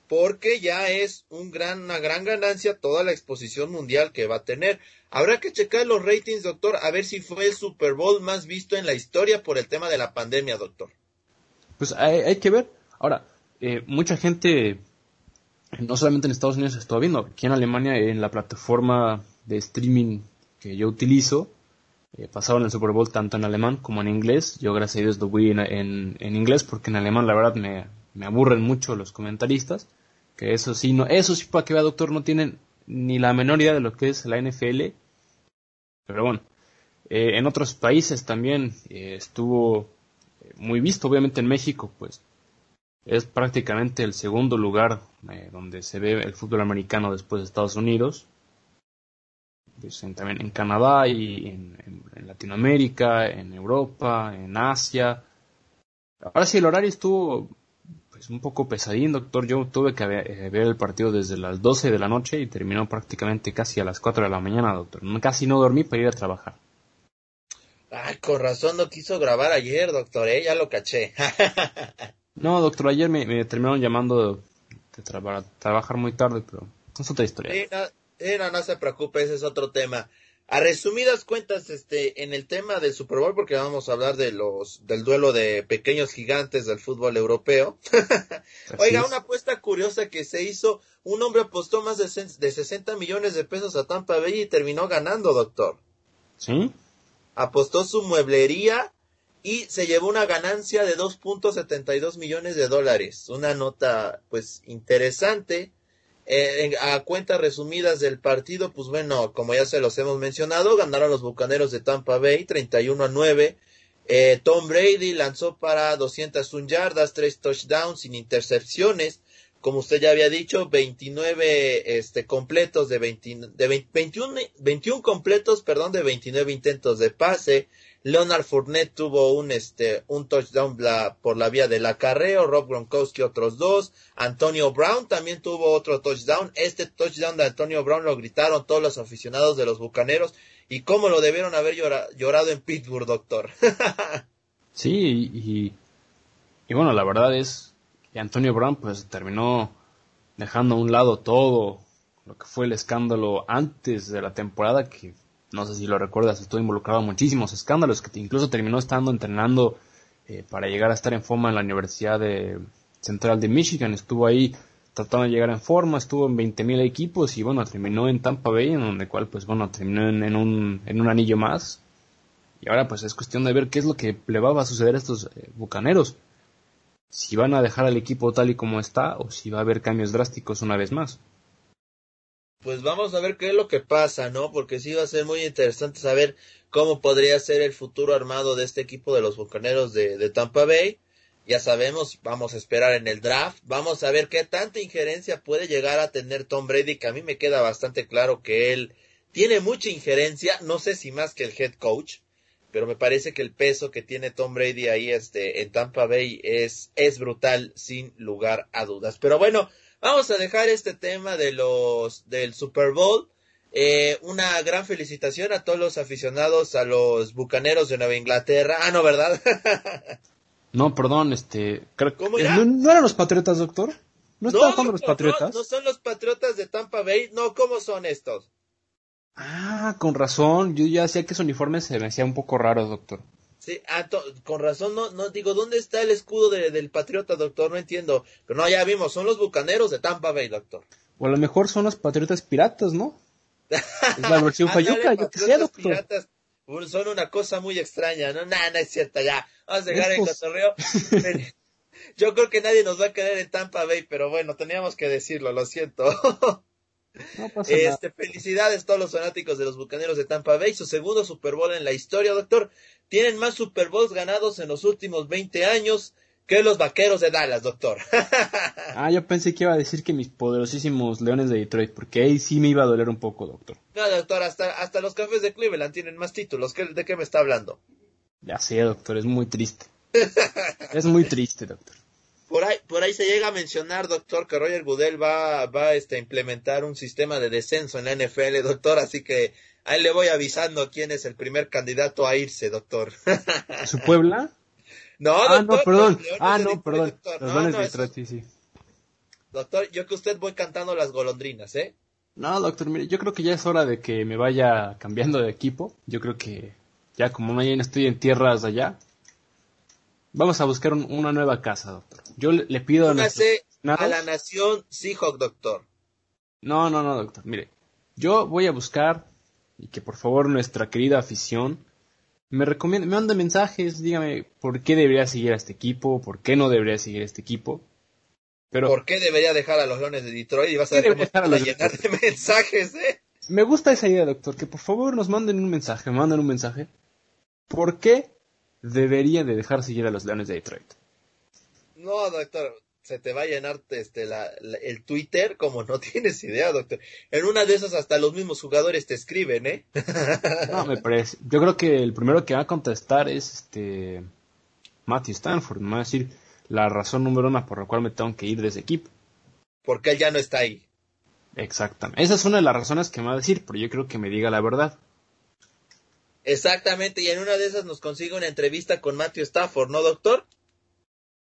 porque ya es un gran, una gran ganancia toda la exposición mundial que va a tener. Habrá que checar los ratings, doctor, a ver si fue el Super Bowl más visto en la historia por el tema de la pandemia, doctor. Pues hay, que ver. Ahora, eh, mucha gente, no solamente en Estados Unidos, está viendo, aquí en Alemania, en la plataforma de streaming que yo utilizo, eh, pasaron el Super Bowl tanto en alemán como en inglés. Yo, gracias a Dios, lo vi en, en, inglés porque en alemán, la verdad, me, me aburren mucho los comentaristas que eso sí, no, eso sí para que vea doctor, no tienen ni la menor idea de lo que es la NFL. Pero bueno, eh, en otros países también eh, estuvo eh, muy visto, obviamente en México, pues es prácticamente el segundo lugar donde se ve el fútbol americano después de Estados Unidos. Pues también en Canadá y en, en, Latinoamérica, en Europa, en Asia. Ahora sí, el horario estuvo es un poco pesadín, doctor. Yo tuve que eh, ver el partido desde las 12 de la noche y terminó prácticamente casi a las 4 de la mañana, doctor. Casi no dormí para ir a trabajar. Ay, con razón no quiso grabar ayer, doctor, ¿eh? ya lo caché. no, doctor, ayer me, terminaron llamando de, trabajar muy tarde, pero es otra historia. no, no se preocupe, ese es otro tema. A resumidas cuentas, este, en el tema del Super Bowl, porque vamos a hablar de los, del duelo de pequeños gigantes del fútbol europeo. Oiga, una apuesta curiosa que se hizo, un hombre apostó más de, de 60 millones de pesos a Tampa Bay y terminó ganando, doctor. ¿Sí? Apostó su mueblería y se llevó una ganancia de 2.72 millones de dólares. Una nota, pues, interesante eh, a cuentas resumidas del partido, pues bueno, como ya se los hemos mencionado, ganaron los Bucaneros de Tampa Bay 31 a 9. Eh, Tom Brady lanzó para 201 yardas, 3 touchdowns sin intercepciones. Como usted ya había dicho, 29 este, completos de, 20, de 21, 21 completos, perdón, de 29 intentos de pase. Leonard Fournette tuvo un, este, un touchdown por la vía del acarreo, Rob Gronkowski otros dos, Antonio Brown también tuvo otro touchdown, este touchdown de Antonio Brown lo gritaron todos los aficionados de los Bucaneros, y cómo lo debieron haber llorado en Pittsburgh, doctor. sí, y, y bueno, la verdad es que Antonio Brown pues terminó dejando a un lado todo lo que fue el escándalo antes de la temporada que no sé si lo recuerdas, estuvo involucrado en muchísimos escándalos, que incluso terminó estando entrenando eh, para llegar a estar en forma en la Universidad de Central de Michigan, estuvo ahí tratando de llegar en forma, estuvo en 20.000 equipos y bueno, terminó en Tampa Bay, en donde cual pues bueno, terminó en, un, en un anillo más. Y ahora pues es cuestión de ver qué es lo que le va a suceder a estos eh, bucaneros. Si van a dejar al equipo tal y como está o si va a haber cambios drásticos una vez más pues vamos a ver qué es lo que pasa, ¿no? Porque sí va a ser muy interesante saber cómo podría ser el futuro armado de este equipo de los Bucaneros de, de, Tampa Bay. Ya sabemos, vamos a esperar en el draft, vamos a ver qué tanta injerencia puede llegar a tener Tom Brady, que a mí me queda bastante claro que él tiene mucha injerencia, no sé si más que el head coach, pero me parece que el peso que tiene Tom Brady ahí este, en Tampa Bay es, es brutal, sin lugar a dudas. Pero bueno, Vamos a dejar este tema de los del Super Bowl. Eh, una gran felicitación a todos los aficionados a los Bucaneros de Nueva Inglaterra. Ah, no, ¿verdad? no, perdón, este... ¿Cómo ya? ¿No, eran los Patriotas, doctor? ¿No, estaban los Patriotas? No, no son los Patriotas de Tampa Bay. No, ¿cómo son estos? Ah, con razón. Yo ya hacía que su uniforme se me hacía un poco raro, doctor. Sí, ah, con razón, no, no digo, ¿dónde está el escudo del Patriota, doctor? No entiendo. Pero no, ya vimos, son los bucaneros de Tampa Bay, doctor. O a lo mejor son los Patriotas Piratas, ¿no? es la versión Fayuca, yo que sé, doctor. Piratas son una cosa muy extraña, ¿no? Nada, no es cierto, ya. Vamos a dejar el cotorreo. yo creo que nadie nos va a querer en Tampa Bay, pero bueno, teníamos que decirlo, lo siento. este, felicidades a todos los fanáticos de los Bucaneros de Tampa Bay, su segundo Super Bowl en la historia, doctor. Tienen más Super Bowls ganados en los últimos 20 años que los Vaqueros de Dallas, doctor. ah, yo pensé que iba a decir que mis poderosísimos Leones de Detroit, porque ahí sí me iba a doler un poco, doctor. No, doctor, hasta, hasta los Cafés de Cleveland tienen más títulos. ¿De qué me está hablando? Ya sé, doctor, es muy triste. es muy triste, doctor. Por ahí, por ahí se llega a mencionar, doctor, que Roger Goodell va, va este, a implementar un sistema de descenso en la NFL, doctor, así que ahí le voy avisando quién es el primer candidato a irse, doctor. ¿Su Puebla? No, doctor. Ah, no, perdón. Ah, no, perdón. Los no, sí, sí. Doctor, yo que usted voy cantando las golondrinas, ¿eh? No, doctor, mire, yo creo que ya es hora de que me vaya cambiando de equipo. Yo creo que ya como no estoy en tierras allá, Vamos a buscar una nueva casa, doctor. Yo le, pido a, a la nación Seahawk, doctor. No, no, no, doctor. Mire, yo voy a buscar y que por favor nuestra querida afición me recomiende, me mande mensajes, dígame por qué debería seguir a este equipo, por qué no debería seguir a este equipo. Pero, ¿Por qué debería dejar a los Leones de Detroit y vas a ver cómo llenar de mensajes, eh? Me gusta esa idea, doctor, que por favor nos manden un mensaje, me manden un mensaje. ¿Por qué debería de dejar seguir a los Leones de Detroit. No, doctor, se te va a llenar este, el Twitter como no tienes idea, doctor. En una de esas hasta los mismos jugadores te escriben, ¿eh? no, me parece. Yo creo que el primero que va a contestar es este Matthew Stanford. Me va a decir la razón número una por la cual me tengo que ir de ese equipo. Porque él ya no está ahí. Exactamente. Esa es una de las razones que me va a decir, pero yo creo que me diga la verdad. Exactamente, y en una de esas nos consigue una entrevista con Matthew Stafford, ¿no, doctor?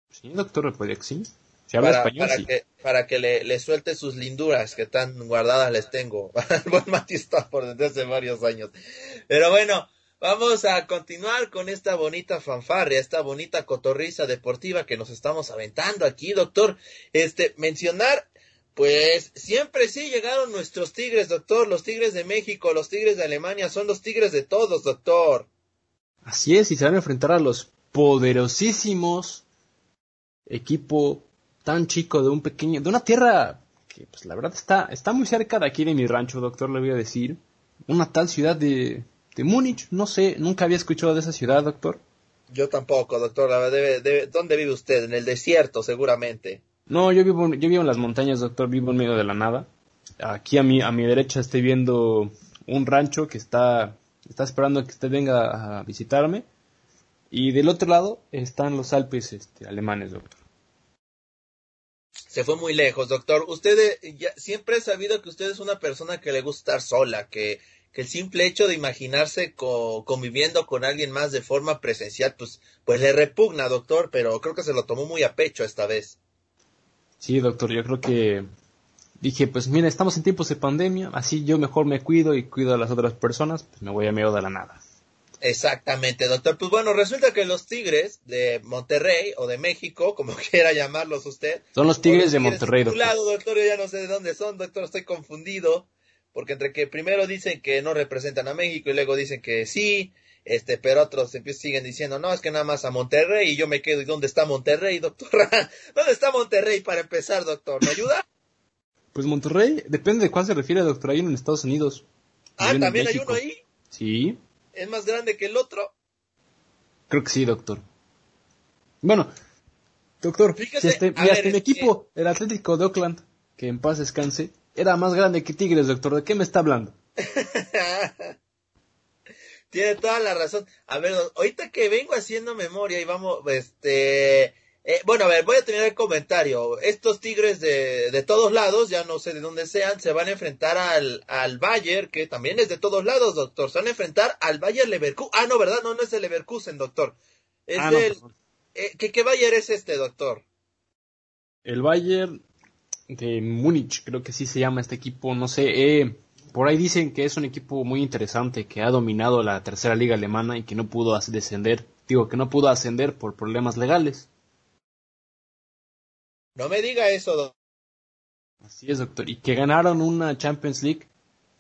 Sí, doctor, puede que sí. Se habla para, español, para que, para que le, le, suelte sus linduras que tan guardadas les tengo al buen Matthew Stafford desde hace varios años. Pero bueno, vamos a continuar con esta bonita fanfarria, esta bonita cotorriza deportiva que nos estamos aventando aquí, doctor. Este, mencionar pues siempre sí llegaron nuestros tigres, doctor, los tigres de México, los tigres de Alemania, son los tigres de todos, doctor. Así es, y se van a enfrentar a los poderosísimos equipo tan chico de un pequeño, de una tierra que pues la verdad está, está muy cerca de aquí de mi rancho, doctor, le voy a decir. Una tal ciudad de, de Múnich, no sé, nunca había escuchado de esa ciudad, doctor. Yo tampoco, doctor, ¿dónde vive usted? En el desierto, seguramente. No, yo vivo, yo vivo en las montañas, doctor, vivo en medio de la nada. Aquí a mi, a mi derecha estoy viendo un rancho que está, está esperando que usted venga a visitarme. Y del otro lado están los Alpes este, alemanes, doctor. Se fue muy lejos, doctor. Usted eh, ya, siempre he sabido que usted es una persona que le gusta estar sola, que, que el simple hecho de imaginarse conviviendo con alguien más de forma presencial, pues, pues le repugna, doctor, pero creo que se lo tomó muy a pecho esta vez. Sí, doctor, yo creo que dije, pues mira, estamos en tiempos de pandemia, así yo mejor me cuido y cuido a las otras personas, pues me voy a medio de la nada. Exactamente, doctor. Pues bueno, resulta que los Tigres de Monterrey o de México, como quiera llamarlos usted. Son los Tigres, de Monterrey, doctor. Lado, doctor, yo ya no sé de dónde son, doctor, estoy confundido. Porque entre que primero dicen que no representan a México y luego dicen que sí, este, pero otros siguen diciendo, no, es que nada más a Monterrey y yo me quedo, ¿y dónde está Monterrey, doctor? ¿Dónde está Monterrey para empezar, doctor? ¿Me ayuda? Pues Monterrey, depende de cuál se refiere, doctor, hay uno en Estados Unidos. Ah, ¿también hay uno ahí? Sí. ¿Es más grande que el otro? Creo que sí, doctor. Bueno, doctor, Fíjese, este, mira, este, mi equipo, el Atlético de Oakland, que en paz descanse, era más grande que Tigres, doctor, ¿de qué me está hablando? Tiene toda la razón. A ver, ahorita que vengo haciendo memoria y vamos, este, Eh, bueno, a ver, voy a terminar el comentario. Estos Tigres de, de, todos lados, ya no sé de dónde sean, se van a enfrentar al, al Bayer, que también es de todos lados, doctor. Se van a enfrentar al Bayer Leverkusen. Ah, no, ¿verdad? No, no es el Leverkusen, doctor. Es ah, el... Eh, ¿qué, ¿Qué Bayer es este, doctor? El Bayer de Múnich, creo que sí se llama este equipo, no sé. Eh, por ahí dicen que es un equipo muy interesante, que ha dominado la tercera liga alemana y que no pudo descender. Digo, que no pudo ascender por problemas legales. No me diga eso, doctor. Así es, doctor. Y que ganaron una Champions League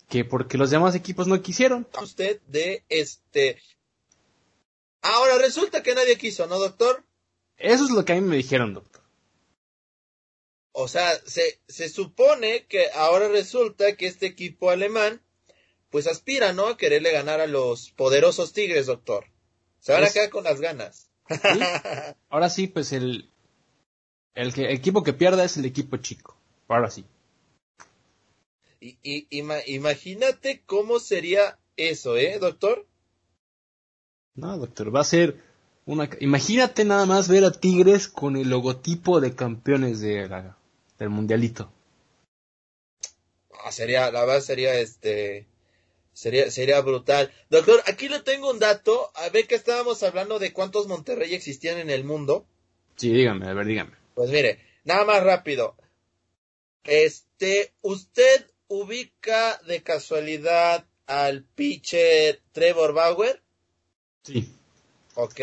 que porque los demás equipos no quisieron. Usted de este. Ahora resulta que nadie quiso, ¿no, doctor? Eso es lo que a mí me dijeron, doctor. O sea, se, se supone que ahora resulta que este equipo alemán, pues aspira, ¿no? A quererle ganar a los poderosos Tigres, doctor. Se van a quedar con las ganas. Ahora sí, pues el, el, equipo que pierda es el equipo chico. Ahora sí. Y, y, imagínate cómo sería eso, ¿eh, doctor? No, doctor, va a ser una... Imagínate nada más ver a Tigres con el logotipo de campeones de del mundialito. Ah, sería, la verdad sería este... Sería, sería brutal. Doctor, aquí le tengo un dato. A ver que estábamos hablando de cuántos Monterrey existían en el mundo. Sí, dígame, a ver, dígame. Pues mire, nada más rápido. Este, ¿usted ubica de casualidad al pitcher Trevor Bauer? Sí. Ok.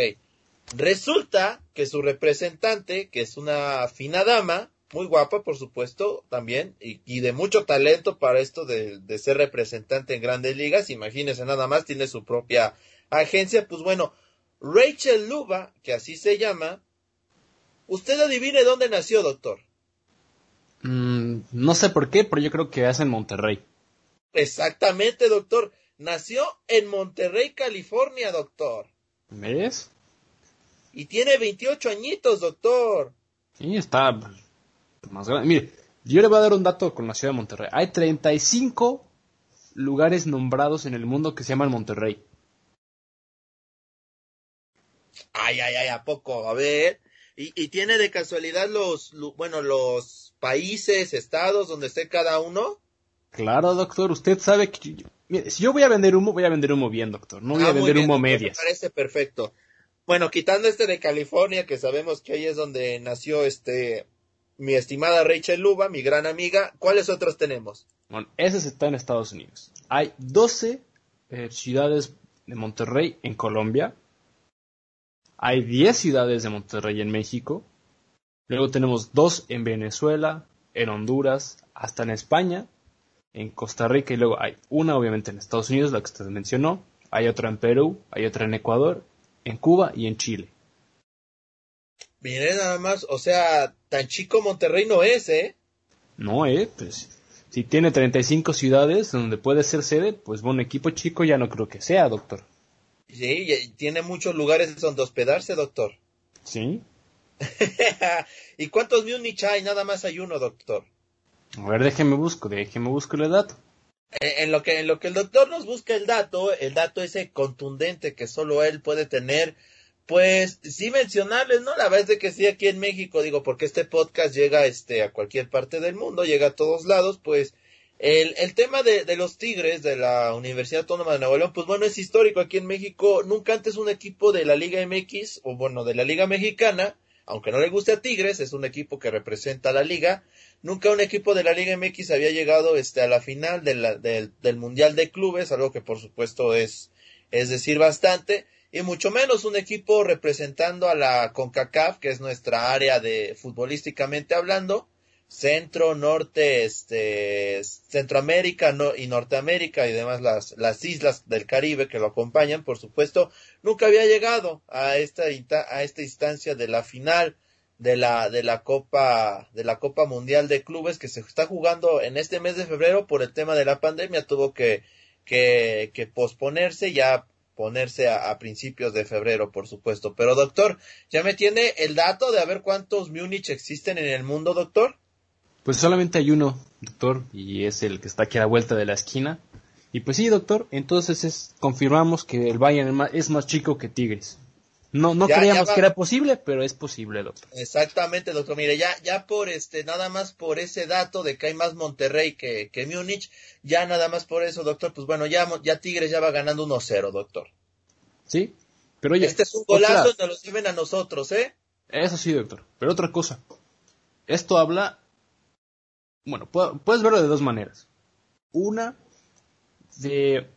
Resulta que su representante, que es una fina dama, muy guapa, por supuesto, también, y, de mucho talento para esto de, de, ser representante en grandes ligas, imagínese nada más, tiene su propia agencia, pues bueno, Rachel Luba, que así se llama, Usted adivine dónde nació, doctor. Mm, no sé por qué, pero yo creo que es en Monterrey. Exactamente, doctor. Nació en Monterrey, California, doctor. ¿Ves? Y tiene 28 añitos, doctor. Sí, está más grande. Mire, yo le voy a dar un dato con la ciudad de Monterrey. Hay 35 lugares nombrados en el mundo que se llaman Monterrey. Ay, ay, ay, ¿a poco? A ver. ¿Y, tiene de casualidad los, bueno, los países, estados donde esté cada uno? Claro, doctor, usted sabe que... mire, si yo voy a vender humo, voy a vender humo bien, doctor. No voy a ah, vender humo medias. Me parece perfecto. Bueno, quitando este de California, que sabemos que ahí es donde nació este mi estimada Rachel Luba, mi gran amiga, ¿cuáles otros tenemos? Bueno, ese está en Estados Unidos. Hay 12 eh, ciudades de Monterrey en Colombia, hay 10 ciudades de Monterrey en México. Luego tenemos dos en Venezuela, en Honduras, hasta en España, en Costa Rica y luego hay una obviamente en Estados Unidos, la que usted mencionó. Hay otra en Perú, hay otra en Ecuador, en Cuba y en Chile. Mire nada más, o sea, tan chico Monterrey no es, ¿eh? No, eh, pues si tiene 35 ciudades donde puede ser sede, pues un equipo chico ya no creo que sea, doctor. Sí, tiene muchos lugares donde hospedarse, doctor. Sí. ¿Y cuántos Múnich hay? Nada más hay uno, doctor. A ver, déjeme busco, déjeme busco el dato. En, lo que, en lo que el doctor nos busca el dato, el dato ese contundente que solo él puede tener, pues sí mencionarles, ¿no? La verdad es que sí aquí en México, digo, porque este podcast llega este, a cualquier parte del mundo, llega a todos lados, pues el, el tema de, de, los Tigres de la Universidad Autónoma de Nuevo León, pues bueno, es histórico aquí en México. Nunca antes un equipo de la Liga MX, o bueno, de la Liga Mexicana, aunque no le guste a Tigres, es un equipo que representa a la liga. Nunca un equipo de la Liga MX había llegado este, a la final de del Mundial de Clubes, algo que por supuesto es, es decir bastante. Y mucho menos un equipo representando a la CONCACAF, que es nuestra área de futbolísticamente hablando Centro, Norte, este, Centroamérica y Norteamérica y demás las, las islas del Caribe que lo acompañan, por supuesto, nunca había llegado a esta, a esta instancia de la final de la, de la Copa, de la Copa Mundial de Clubes que se está jugando en este mes de febrero por el tema de la pandemia, tuvo que, que, que posponerse ya ponerse a, principios de febrero, por supuesto. Pero doctor, ¿ya me tiene el dato de a ver cuántos Múnich existen en el mundo, doctor? Pues solamente hay uno, doctor, y es el que está aquí a la vuelta de la esquina. Y pues sí, doctor, entonces es, confirmamos que el Bayern es más chico que Tigres. No, no creíamos que era posible, pero es posible, doctor. Exactamente, doctor. Mire, ya, ya por este, nada más por ese dato de que hay más Monterrey que, que Múnich, ya nada más por eso, doctor, pues bueno, ya, ya Tigres ya va ganando 1-0, doctor. Sí, pero oye. Este es un golazo, nos lo sirven a nosotros, ¿eh? Eso sí, doctor. Pero otra cosa. Esto habla. Bueno, puedes verlo de dos maneras. Una, de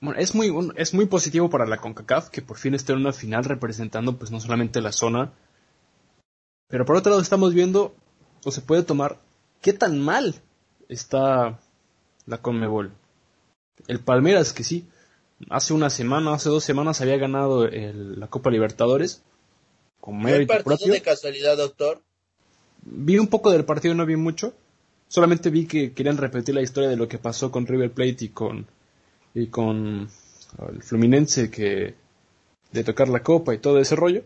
bueno, es muy, es muy positivo para la CONCACAF que por fin esté en una final representando pues no solamente la zona, pero por otro lado estamos viendo, o se puede tomar, qué tan mal está la CONMEBOL. El Palmeras, que sí, hace una semana, hace dos semanas había ganado la Copa Libertadores. Con mérito partido de casualidad, doctor? Vi un poco del partido, no vi mucho. Solamente vi que querían repetir la historia de lo que pasó con River Plate y con y con el Fluminense que de tocar la copa y todo ese rollo.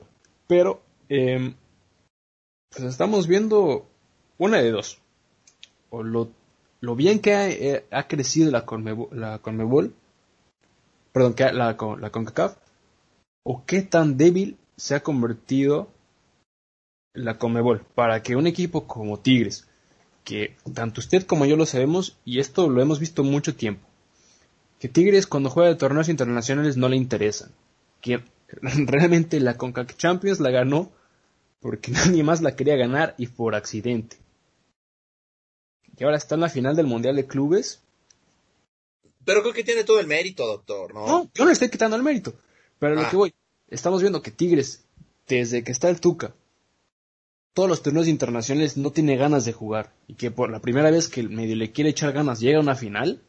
Pero em, pues estamos viendo una de dos. O lo, lo bien que ha, eh, ha crecido la, Conmebol, la Conmebol, perdón, que la, la CONCACAF, o qué tan débil se ha convertido la Conmebol para que un equipo como Tigres, que tanto usted como yo lo sabemos, y esto lo hemos visto mucho tiempo, que Tigres cuando juega de torneos internacionales no le interesan. Que realmente la CONCACAF Champions la ganó porque nadie más la quería ganar y por accidente. Y ahora está en la final del Mundial de Clubes. Pero creo que tiene todo el mérito, doctor, ¿no? No, yo no le estoy quitando el mérito. Pero lo ah. que voy, estamos viendo que Tigres, desde que está el Tuca, todos los torneos internacionales no tiene ganas de jugar. Y que por la primera vez que el medio le quiere echar ganas llega a una final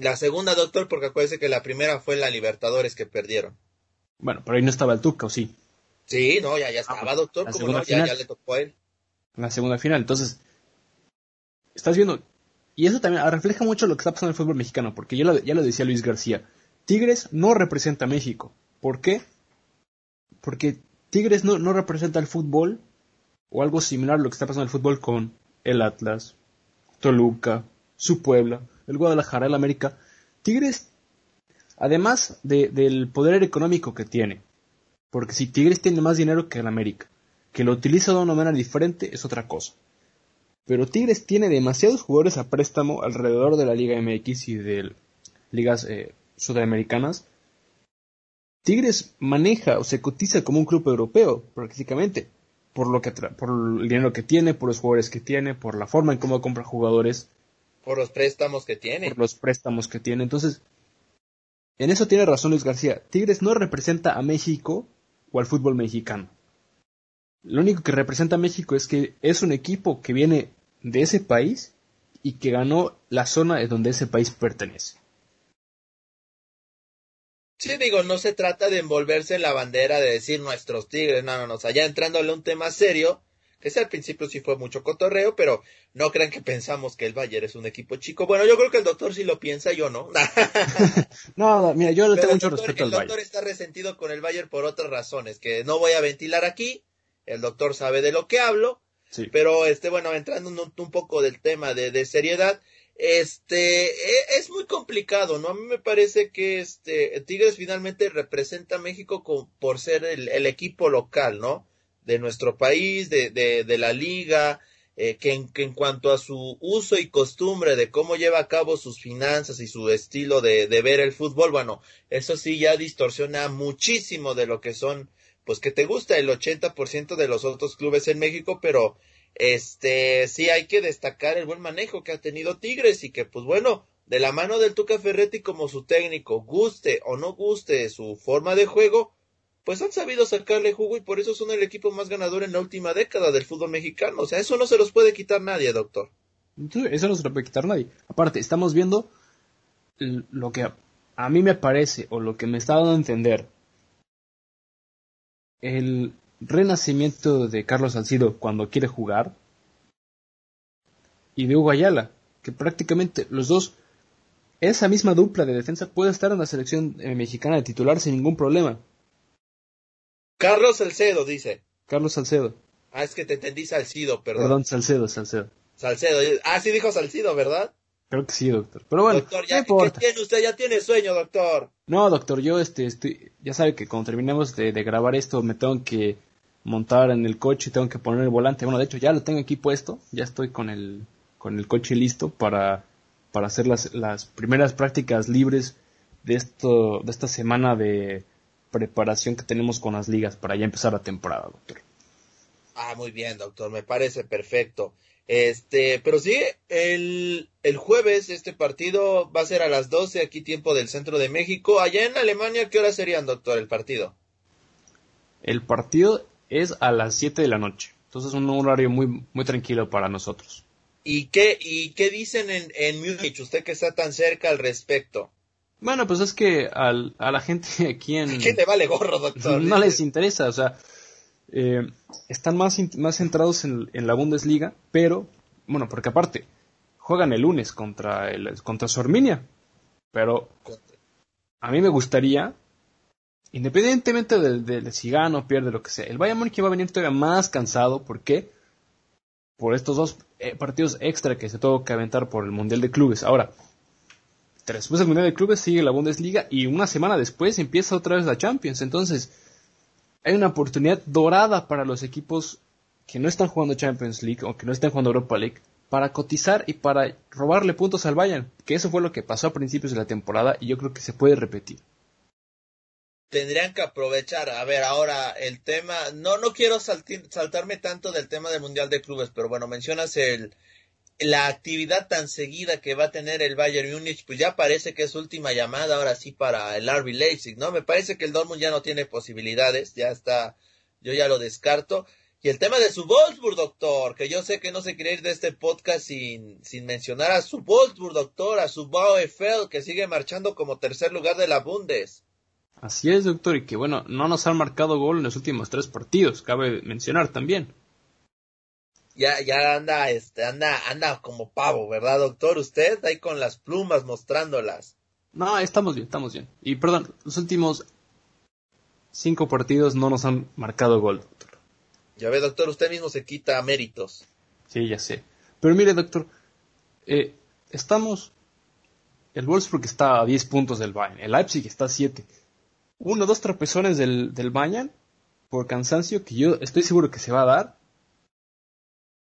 la segunda, doctor, porque acuérdese que la primera fue la Libertadores que perdieron. Bueno, pero ahí no estaba el Tuca, ¿o sí? Sí, no, ya, ya estaba, doctor, como no, ya, ya, le tocó a él. La segunda final, entonces, estás viendo, y eso también refleja mucho lo que está pasando en el fútbol mexicano, porque ya lo, ya lo decía Luis García, Tigres no representa a México. ¿Por qué? Porque Tigres no, no representa el fútbol, o algo similar a lo que está pasando en el fútbol con el Atlas, Toluca, su Puebla, el Guadalajara, el América. Tigres, además del poder económico que tiene, porque si Tigres tiene más dinero que el América, que lo utiliza de una manera diferente es otra cosa. Pero Tigres tiene demasiados jugadores a préstamo alrededor de la Liga MX y de ligas eh, sudamericanas. Tigres maneja o se cotiza como un club europeo, prácticamente, por, lo que por el dinero que tiene, por los jugadores que tiene, por la forma en cómo compra jugadores. Por los préstamos que tiene. Por los préstamos que tiene. Entonces, en eso tiene razón Luis García. Tigres no representa a México o al fútbol mexicano. Lo único que representa a México es que es un equipo que viene de ese país y que ganó la zona de donde ese país pertenece. Sí, digo, no se trata de envolverse en la bandera de decir nuestros tigres, no, no, no, o sea, ya entrándole a un tema serio, que al principio sí fue mucho cotorreo, pero no crean que pensamos que el Bayern es un equipo chico. Bueno, yo creo que el doctor sí lo piensa, yo no. no, mira, yo le tengo mucho respeto al Bayern. El doctor está resentido con el Bayern por otras razones, que no voy a ventilar aquí, el doctor sabe de lo que hablo, sí. pero este, bueno, entrando un, un poco del tema de, de seriedad, este e, es muy complicado, ¿no? A mí me parece que este Tigres finalmente representa a México por ser el, el, equipo local, ¿no? De nuestro país, de, de, de la liga, eh, que, en, que, en, cuanto a su uso y costumbre de cómo lleva a cabo sus finanzas y su estilo de, de ver el fútbol, bueno, eso sí ya distorsiona muchísimo de lo que son, pues que te gusta el 80% de los otros clubes en México, pero este sí hay que destacar el buen manejo que ha tenido Tigres y que pues bueno, de la mano del Tuca Ferretti como su técnico, guste o no guste su forma de juego, pues han sabido sacarle jugo y por eso son el equipo más ganador en la última década del fútbol mexicano. O sea, eso no se los puede quitar nadie, doctor. Eso no se lo puede quitar nadie. Aparte, estamos viendo lo que a mí me parece, o lo que me está dando a entender, el renacimiento de Carlos Salcido cuando quiere jugar y de Hugo Ayala, que prácticamente los dos, esa misma dupla de defensa puede estar en la selección eh, mexicana de titular sin ningún problema. Carlos Salcedo dice. Carlos Salcedo. Ah, es que te entendí Salcido, perdón. Perdón, Salcedo, Salcedo. Salcedo. Ah, sí dijo Salcido, ¿verdad? Creo que sí, doctor. Pero bueno, doctor, ya, ¿qué tiene usted? Ya tiene sueño, doctor. No, doctor, yo este, estoy, ya sabe que cuando terminemos de, grabar esto me tengo que montar en el coche y tengo que poner el volante. Bueno, de hecho ya lo tengo aquí puesto, ya estoy con el, con el coche listo para, para hacer las, las primeras prácticas libres de esto, de esta semana de preparación que tenemos con las ligas para ya empezar la temporada, doctor. Ah, muy bien, doctor, me parece perfecto. Este, pero sí, el, el jueves este partido va a ser a las 12 aquí tiempo del centro de México. Allá en Alemania, ¿qué hora serían, doctor, el partido? El partido es a las 7 de la noche. Entonces es un horario muy, muy tranquilo para nosotros. ¿Y qué, y qué dicen en, en Múnich, usted que está tan cerca al respecto? Bueno, pues es que al, a la gente aquí en... ¿Qué te vale gorro, doctor? No les interesa, o sea, eh, están más, más centrados en, la Bundesliga, pero, bueno, porque aparte, juegan el lunes contra, el, contra Sorminia, pero a mí me gustaría, independientemente de, si gana o pierde lo que sea, el Bayern Múnich va a venir todavía más cansado, ¿por qué? Por estos dos eh, partidos extra que se tuvo que aventar por el Mundial de Clubes. Ahora, después del Mundial de Clubes sigue la Bundesliga y una semana después empieza otra vez la Champions, entonces hay una oportunidad dorada para los equipos que no están jugando Champions League o que no están jugando Europa League para cotizar y para robarle puntos al Bayern, que eso fue lo que pasó a principios de la temporada y yo creo que se puede repetir. Tendrían que aprovechar, a ver, ahora el tema, no no quiero saltarme tanto del tema del Mundial de Clubes, pero bueno, mencionas el, la actividad tan seguida que va a tener el Bayern Múnich, pues ya parece que es última llamada ahora sí para el RB Leipzig, ¿no? Me parece que el Dortmund ya no tiene posibilidades, ya está, yo ya lo descarto. Y el tema de su Wolfsburg, doctor, que yo sé que no se quiere ir de este podcast sin, sin mencionar a su Wolfsburg, doctor, a su VfL, que sigue marchando como tercer lugar de la Bundes. Así es, doctor, y que bueno, no nos han marcado gol en los últimos tres partidos, cabe mencionar también ya, ya anda, este, anda, anda como pavo, ¿verdad, doctor? Usted ahí con las plumas mostrándolas. No, estamos bien, estamos bien. Y perdón, los últimos cinco partidos no nos han marcado gol, doctor. Ya ve, doctor, usted mismo se quita méritos. Sí, ya sé. Pero mire, doctor, eh, estamos... El Wolfsburg está a 10 puntos del Bayern, el Leipzig está a 7. Uno dos trapezones del, del Bayern por cansancio que yo estoy seguro que se va a dar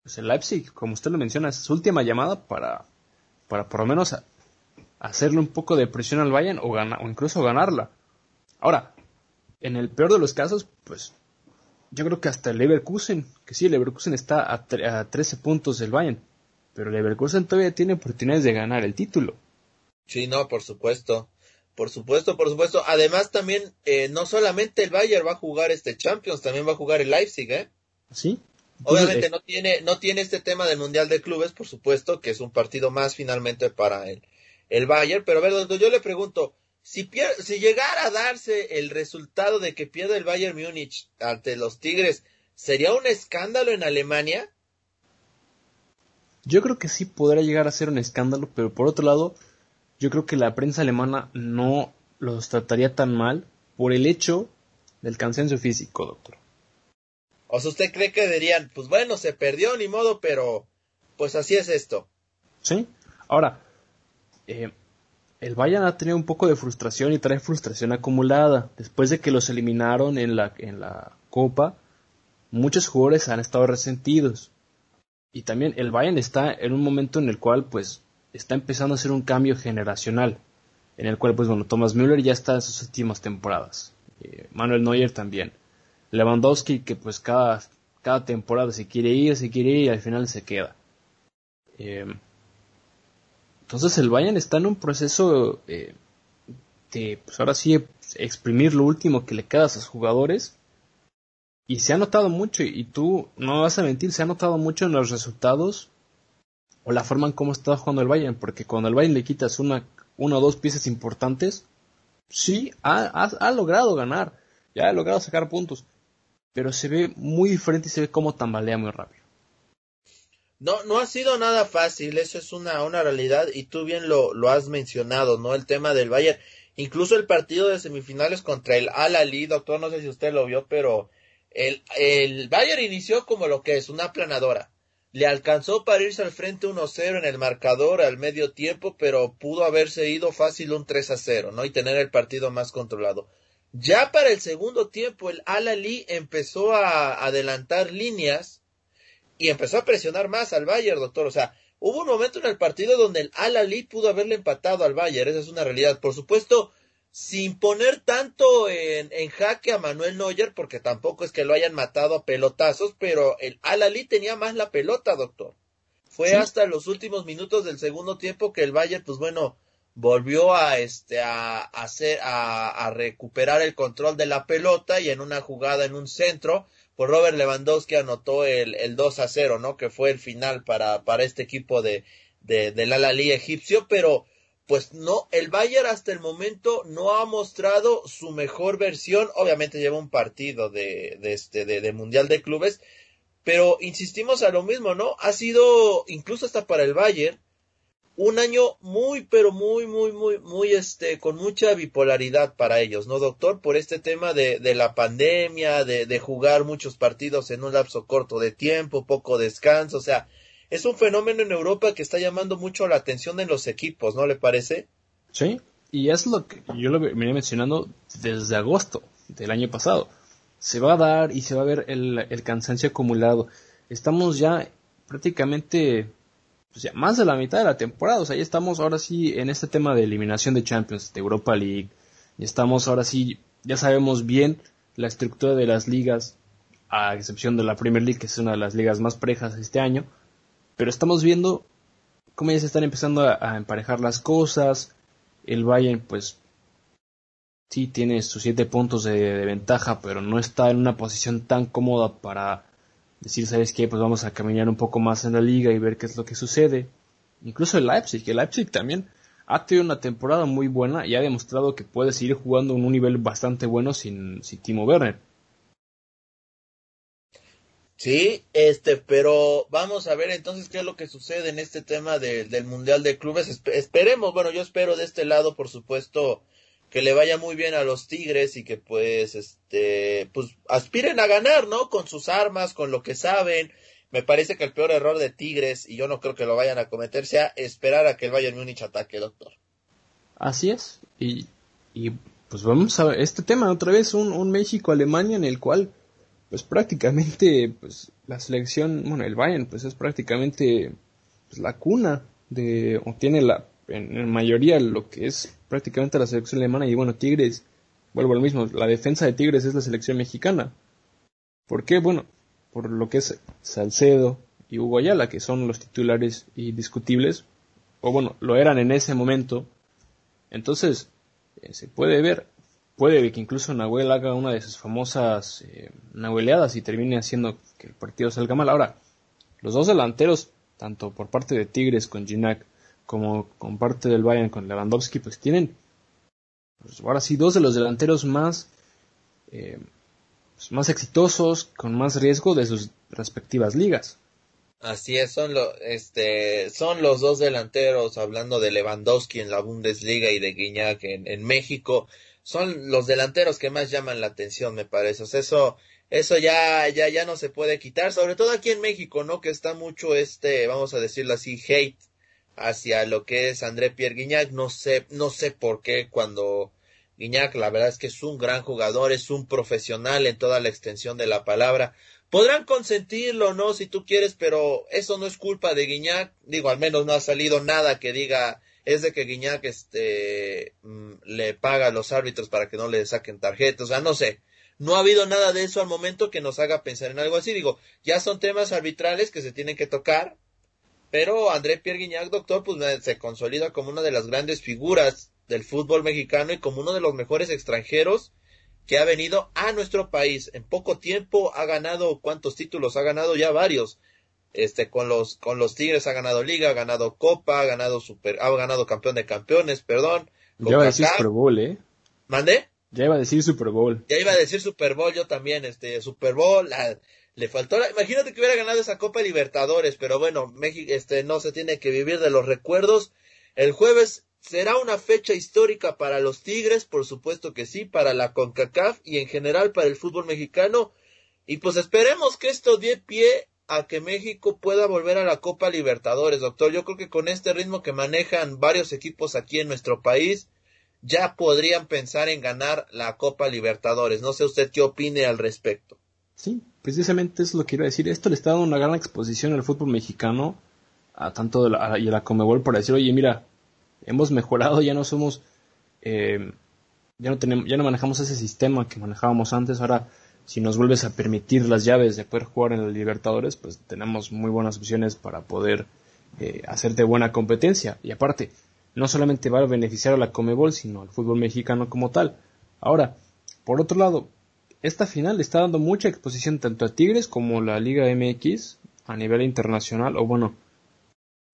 pues el Leipzig, como usted lo menciona, es su última llamada para, para por lo menos hacerle un poco de presión al Bayern o, o incluso ganarla. Ahora, en el peor de los casos, pues yo creo que hasta el Leverkusen, que sí, el Leverkusen está a, a 13 puntos del Bayern, pero el Leverkusen todavía tiene oportunidades de ganar el título. Sí, no, por supuesto. Por supuesto, por supuesto. Además, también, eh, no solamente el Bayern va a jugar este Champions, también va a jugar el Leipzig, ¿eh? Sí, Obviamente no tiene, no tiene este tema del Mundial de Clubes, por supuesto, que es un partido más finalmente para el, el Bayern, pero a ver, yo le pregunto, si, si llegara a darse el resultado de que pierde el Bayern Múnich ante los Tigres, ¿sería un escándalo en Alemania? Yo creo que sí podría llegar a ser un escándalo, pero por otro lado, yo creo que la prensa alemana no los trataría tan mal por el hecho del cansancio físico, doctor. O sea, ¿usted cree que dirían, pues bueno, se perdió, ni modo, pero pues así es esto? Sí. Ahora, eh, el Bayern ha tenido un poco de frustración y trae frustración acumulada. Después de que los eliminaron en la, en la Copa, muchos jugadores han estado resentidos. Y también el Bayern está en un momento en el cual, pues, está empezando a hacer un cambio generacional. En el cual, pues, bueno, Thomas Müller ya está en sus últimas temporadas. Eh, Manuel Neuer también. Lewandowski que pues cada, cada temporada se quiere ir, se quiere ir y al final se queda. Eh, entonces el Bayern está en un proceso eh, de, pues ahora sí, exprimir lo último que le queda a sus jugadores. Y se ha notado mucho, y tú no vas a mentir, se ha notado mucho en los resultados o la forma en cómo está jugando el Bayern, porque cuando el Bayern le quitas una, una o dos piezas importantes, sí, ha, ha logrado ganar, ya ha logrado sacar puntos, pero se ve muy diferente y se ve como tambalea muy rápido. No, no ha sido nada fácil, eso es una, una realidad y tú bien lo, lo has mencionado, ¿no? El tema del Bayern, incluso el partido de semifinales contra el Al-Ali, doctor, no sé si usted lo vio, pero el, el Bayern inició como lo que es, una aplanadora. le alcanzó para irse al frente 1-0 en el marcador al medio tiempo, pero pudo haberse ido fácil un 3-0, ¿no? Y tener el partido más controlado. Ya para el segundo tiempo, el Al-Ali empezó a adelantar líneas y empezó a presionar más al Bayern, doctor. O sea, hubo un momento en el partido donde el Al-Ali pudo haberle empatado al Bayern, esa es una realidad. Por supuesto, sin poner tanto en, en, jaque a Manuel Neuer, porque tampoco es que lo hayan matado a pelotazos, pero el Al-Ali tenía más la pelota, doctor. Fue hasta los últimos minutos del segundo tiempo que el Bayern, pues bueno, volvió a este a, a, a, recuperar el control de la pelota y en una jugada en un centro pues Robert Lewandowski anotó el, el 2 a 0 no que fue el final para para este equipo de de del Al-Ali egipcio pero pues no el Bayern hasta el momento no ha mostrado su mejor versión. Obviamente lleva un partido de de este de mundial de clubes pero insistimos a lo mismo no ha sido incluso hasta para el Bayern un año muy, pero muy, muy, muy, muy, este, con mucha bipolaridad para ellos, ¿no, doctor? Por este tema de, de la pandemia, de, de, jugar muchos partidos en un lapso corto de tiempo, poco descanso, o sea, es un fenómeno en Europa que está llamando mucho la atención de los equipos, ¿no le parece? Sí, y es lo que yo lo venía mencionando desde agosto del año pasado. Se va a dar y se va a ver el, el cansancio acumulado. Estamos ya prácticamente pues ya más de la mitad de la temporada. O sea, ya estamos ahora sí en este tema de eliminación de Champions, de Europa League. Y estamos ahora sí, ya sabemos bien la estructura de las ligas, a excepción de la Premier League, que es una de las ligas más prejas este año. Pero estamos viendo cómo ya se están empezando a, emparejar las cosas. El Bayern, pues, sí tiene sus siete puntos de ventaja, pero no está en una posición tan cómoda para decir, ¿sabes qué? Pues vamos a caminar un poco más en la liga y ver qué es lo que sucede. Incluso el Leipzig, el Leipzig también ha tenido una temporada muy buena y ha demostrado que puede seguir jugando en un nivel bastante bueno sin, Timo Werner. Sí, este, pero vamos a ver entonces qué es lo que sucede en este tema de, del Mundial de Clubes. esperemos, bueno, yo espero de este lado, por supuesto, que le vaya muy bien a los Tigres y que pues este pues aspiren a ganar, ¿no? Con sus armas, con lo que saben. Me parece que el peor error de Tigres y yo no creo que lo vayan a cometer sea esperar a que el Bayern Múnich ataque, doctor. Así es. Y, y pues vamos a ver este tema otra vez un, un México Alemania en el cual pues prácticamente pues la selección, bueno, el Bayern pues es prácticamente pues, la cuna de o tiene la en, en mayoría lo que es prácticamente la selección alemana y bueno, Tigres, vuelvo al mismo, la defensa de Tigres es la selección mexicana. ¿Por qué? Bueno, por lo que es Salcedo y Hugo Ayala, que son los titulares indiscutibles, o bueno, lo eran en ese momento. Entonces, eh, se puede ver, puede que incluso Nahuel haga una de sus famosas eh, nahueleadas y termine haciendo que el partido salga mal. Ahora, los dos delanteros, tanto por parte de Tigres con Ginac como con parte del Bayern con Lewandowski, pues tienen pues ahora sí dos de los delanteros más eh, pues más exitosos, con más riesgo de sus respectivas ligas. Así es, son, lo, este, son los dos delanteros, hablando de Lewandowski en la Bundesliga y de Guiñac en, en México, son los delanteros que más llaman la atención, me parece. O sea, eso, eso ya, ya, ya no se puede quitar, sobre todo aquí en México, ¿no? Que está mucho este, vamos a decirlo así, hate hacia lo que es André Pierre Guignac. No sé, no sé por qué cuando Guignac, la verdad es que es un gran jugador, es un profesional en toda la extensión de la palabra. Podrán consentirlo, ¿no? Si tú quieres, pero eso no es culpa de Guignac. Digo, al menos no ha salido nada que diga es de que Guignac este, mm, le paga a los árbitros para que no le saquen tarjetas. O sea, no sé. No ha habido nada de eso al momento que nos haga pensar en algo así. Digo, ya son temas arbitrales que se tienen que tocar. Pero André Pierre Guignac, doctor, pues se consolida como una de las grandes figuras del fútbol mexicano y como uno de los mejores extranjeros que ha venido a nuestro país. En poco tiempo ha ganado, ¿cuántos títulos? Ha ganado ya varios. Este, con los, con los Tigres ha ganado Liga, ha ganado Copa, ha ganado Super, ha ganado Campeón de Campeones, perdón. Ya iba a decir Super Bowl, ¿eh? ¿Mandé? Ya iba a decir Super Bowl. Ya iba a decir Super Bowl, yo también, este, Super Bowl, la, le faltó la, imagínate que hubiera ganado esa Copa Libertadores, pero bueno, México, este, no se tiene que vivir de los recuerdos. El jueves será una fecha histórica para los Tigres, por supuesto que sí, para la CONCACAF y en general para el fútbol mexicano. Y pues esperemos que esto dé pie a que México pueda volver a la Copa Libertadores, doctor. Yo creo que con este ritmo que manejan varios equipos aquí en nuestro país, ya podrían pensar en ganar la Copa Libertadores. No sé usted qué opine al respecto. Sí, precisamente eso es lo que iba a decir. Esto le está dando una gran exposición al fútbol mexicano, a tanto de la, y a la Comebol, para decir, oye, mira, hemos mejorado, ya no somos, eh, ya no tenemos, ya no manejamos ese sistema que manejábamos antes, ahora si nos vuelves a permitir las llaves de poder jugar en el Libertadores, pues tenemos muy buenas opciones para poder eh, hacerte buena competencia. Y aparte, no solamente va a beneficiar a la Comebol, sino al fútbol mexicano como tal. Ahora, por otro lado, esta final está dando mucha exposición tanto a Tigres como a la Liga MX a nivel internacional, o bueno,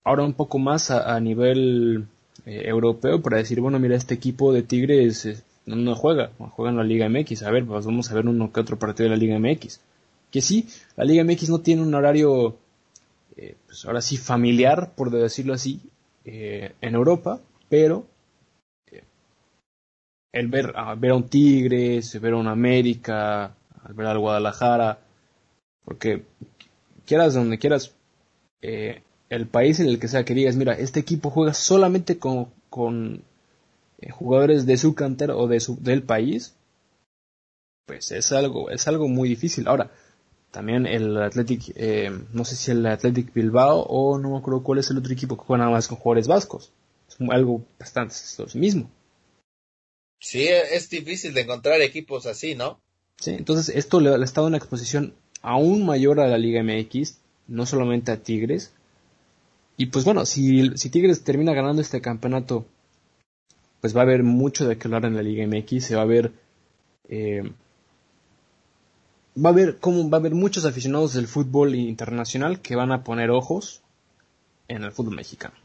ahora un poco más a, nivel eh, europeo para decir, bueno, mira, este equipo de Tigres eh, no, juega, juega en la Liga MX, a ver, pues vamos a ver uno que otro partido de la Liga MX. Que sí, la Liga MX no tiene un horario, eh, pues ahora sí, familiar, por decirlo así, en Europa, pero el ver, ver a un Tigres, ver a un América, ver al Guadalajara, porque quieras donde quieras, eh, el país en el que sea que digas, mira, este equipo juega solamente con, con jugadores de su cantera o de su, del país, pues es algo, es algo muy difícil. Ahora, también el Athletic, eh, no sé si el Athletic Bilbao o no me acuerdo cuál es el otro equipo que juega nada más con jugadores vascos. Es algo bastante lo mismo. Sí, es difícil de encontrar equipos así, ¿no? Sí, entonces esto le, ha estado una exposición aún mayor a la Liga MX, no solamente a Tigres. Y pues bueno, si, si Tigres termina ganando este campeonato, pues va a haber mucho de que hablar en la Liga MX, se va a ver eh, va a haber como va a haber muchos aficionados del fútbol internacional que van a poner ojos en el fútbol mexicano.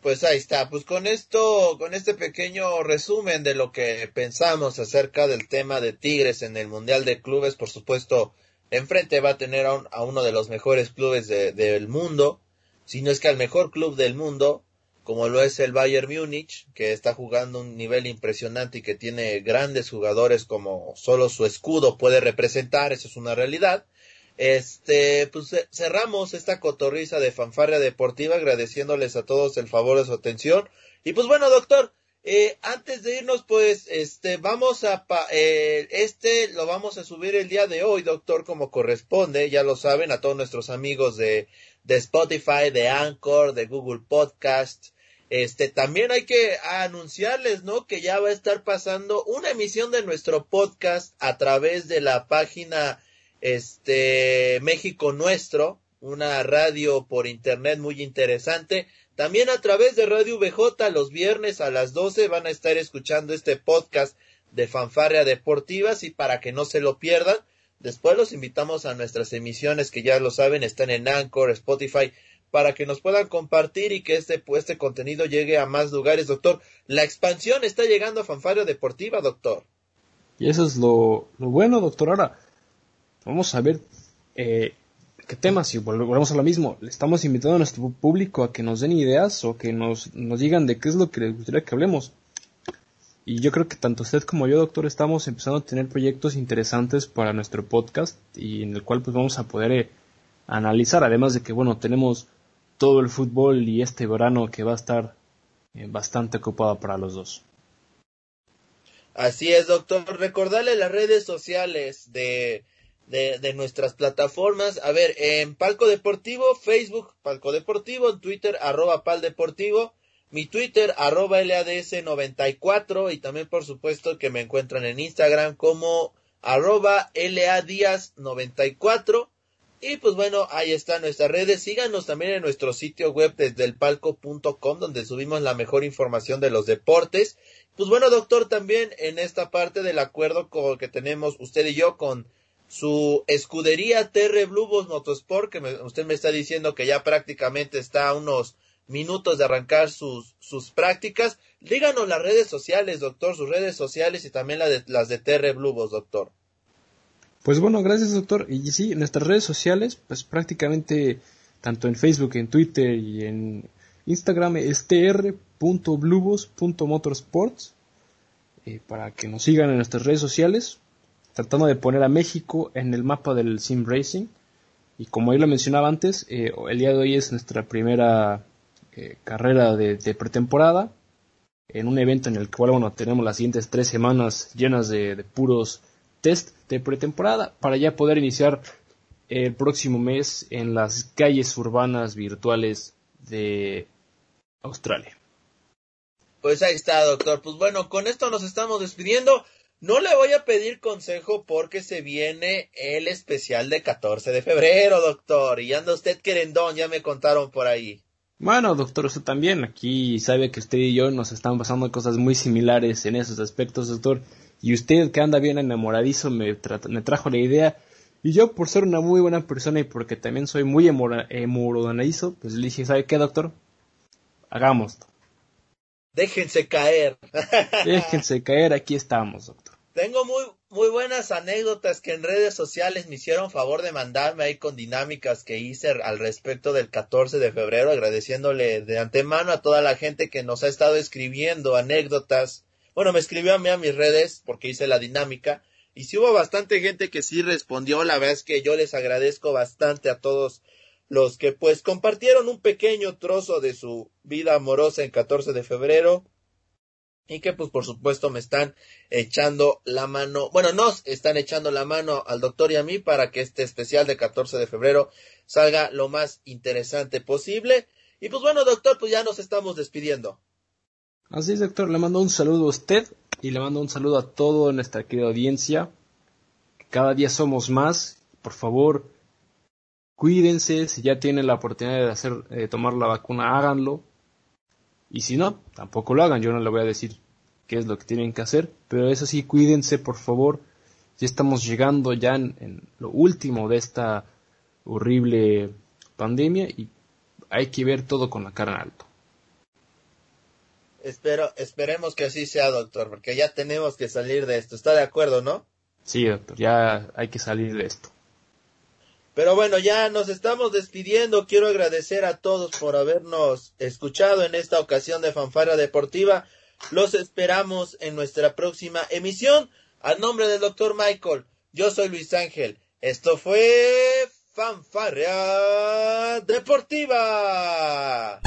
Pues ahí está, pues con esto, con este pequeño resumen de lo que pensamos acerca del tema de Tigres en el Mundial de Clubes, por supuesto, enfrente va a tener a, uno de los mejores clubes del mundo, si no es que al mejor club del mundo, como lo es el Bayern Múnich, que está jugando un nivel impresionante y que tiene grandes jugadores como solo su escudo puede representar, eso es una realidad. Este, pues cerramos esta cotorriza de fanfarria deportiva agradeciéndoles a todos el favor de su atención. Y pues bueno, doctor, eh, antes de irnos, pues, este, vamos a, eh, este lo vamos a subir el día de hoy, doctor, como corresponde, ya lo saben, a todos nuestros amigos de de Spotify, de Anchor, de Google Podcast. Este, también hay que anunciarles, ¿no? Que ya va a estar pasando una emisión de nuestro podcast a través de la página, este, México Nuestro, una radio por internet muy interesante. También a través de Radio VJ los viernes a las 12 van a estar escuchando este podcast de Fanfarria Deportivas y para que no se lo pierdan, Después los invitamos a nuestras emisiones que ya lo saben, están en Anchor, Spotify, para que nos puedan compartir y que este, este contenido llegue a más lugares, doctor. La expansión está llegando a Fanfario Deportiva, doctor. Y eso es lo, bueno, doctor. Ahora, vamos a ver eh, qué temas, y volvemos a lo mismo. Le estamos invitando a nuestro público a que nos den ideas o que nos, nos digan de qué es lo que les gustaría que hablemos. Y yo creo que tanto usted como yo, doctor, estamos empezando a tener proyectos interesantes para nuestro podcast y en el cual pues vamos a poder eh, analizar, además de que, bueno, tenemos todo el fútbol y este verano que va a estar eh, bastante ocupado para los dos. Así es, doctor. Recordarle las redes sociales de, de, de, nuestras plataformas. A ver, en Palco Deportivo, Facebook, Palco Deportivo, en Twitter, arroba Pal Deportivo mi Twitter, arroba LADS94 y también por supuesto que me encuentran en Instagram como arroba LADías94. Y pues bueno, ahí están nuestras redes. Síganos también en nuestro sitio web desde el palco.com donde subimos la mejor información de los deportes. Pues bueno, doctor, también en esta parte del acuerdo que tenemos usted y yo con su escudería TR Blue Motorsport, que usted me está diciendo que ya prácticamente está a unos minutos de arrancar sus, sus prácticas. Díganos las redes sociales, doctor, sus redes sociales y también las de Terre Blubos, doctor. Pues bueno, gracias, doctor. Y sí, nuestras redes sociales, pues prácticamente tanto en Facebook, en Twitter y en Instagram es tr.blubos.motorsports eh, para que nos sigan en nuestras redes sociales, tratando de poner a México en el mapa del sim racing Y como él lo mencionaba antes, eh, el día de hoy es nuestra primera eh, carrera de, pretemporada, en un evento en el cual bueno, tenemos las siguientes tres semanas llenas de, puros test de pretemporada para ya poder iniciar el próximo mes en las calles urbanas virtuales de Australia. Pues ahí está, doctor. Pues bueno, con esto nos estamos despidiendo. No le voy a pedir consejo porque se viene el especial de 14 de febrero, doctor. Y anda usted querendón, ya me contaron por ahí. Bueno, doctor, usted también. Aquí sabe que usted y yo nos están pasando cosas muy similares en esos aspectos, doctor. Y usted que anda bien enamoradizo me, me trajo la idea. Y yo, por ser una muy buena persona y porque también soy muy enamoradizo, pues le dije, ¿sabe qué, doctor? Hagámoslo. Déjense caer. Déjense caer, aquí estamos, doctor. Tengo muy, muy buenas anécdotas que en redes sociales me hicieron favor de mandarme ahí con dinámicas que hice al respecto del 14 de febrero, agradeciéndole de antemano a toda la gente que nos ha estado escribiendo anécdotas. Bueno, me escribió a mí a mis redes porque hice la dinámica y sí hubo bastante gente que sí respondió, la verdad es que yo les agradezco bastante a todos los que pues compartieron un pequeño trozo de su vida amorosa en 14 de febrero y que pues por supuesto me están echando la mano, bueno, nos están echando la mano al doctor y a mí para que este especial de 14 de febrero salga lo más interesante posible. Y pues bueno, doctor, pues ya nos estamos despidiendo. Así es, doctor, le mando un saludo a usted y le mando un saludo a toda nuestra querida audiencia. Cada día somos más. Por favor, cuídense. Si ya tienen la oportunidad de hacer, de tomar la vacuna, háganlo. Y si no, tampoco lo hagan. Yo no le voy a decir qué es lo que tienen que hacer. Pero eso sí, cuídense, por favor. Ya estamos llegando ya en, lo último de esta horrible pandemia y hay que ver todo con la cara en alto. Espero, esperemos que así sea, doctor, porque ya tenemos que salir de esto. ¿Está de acuerdo, no? Sí, doctor, ya hay que salir de esto. Pero bueno, ya nos estamos despidiendo. Quiero agradecer a todos por habernos escuchado en esta ocasión de Fanfarra Deportiva. Los esperamos en nuestra próxima emisión. Al nombre del doctor Michael, yo soy Luis Ángel. Esto fue Fanfarra Deportiva.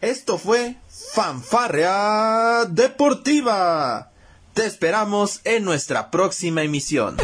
Esto fue Fanfarrea Deportiva. Te esperamos en nuestra próxima emisión.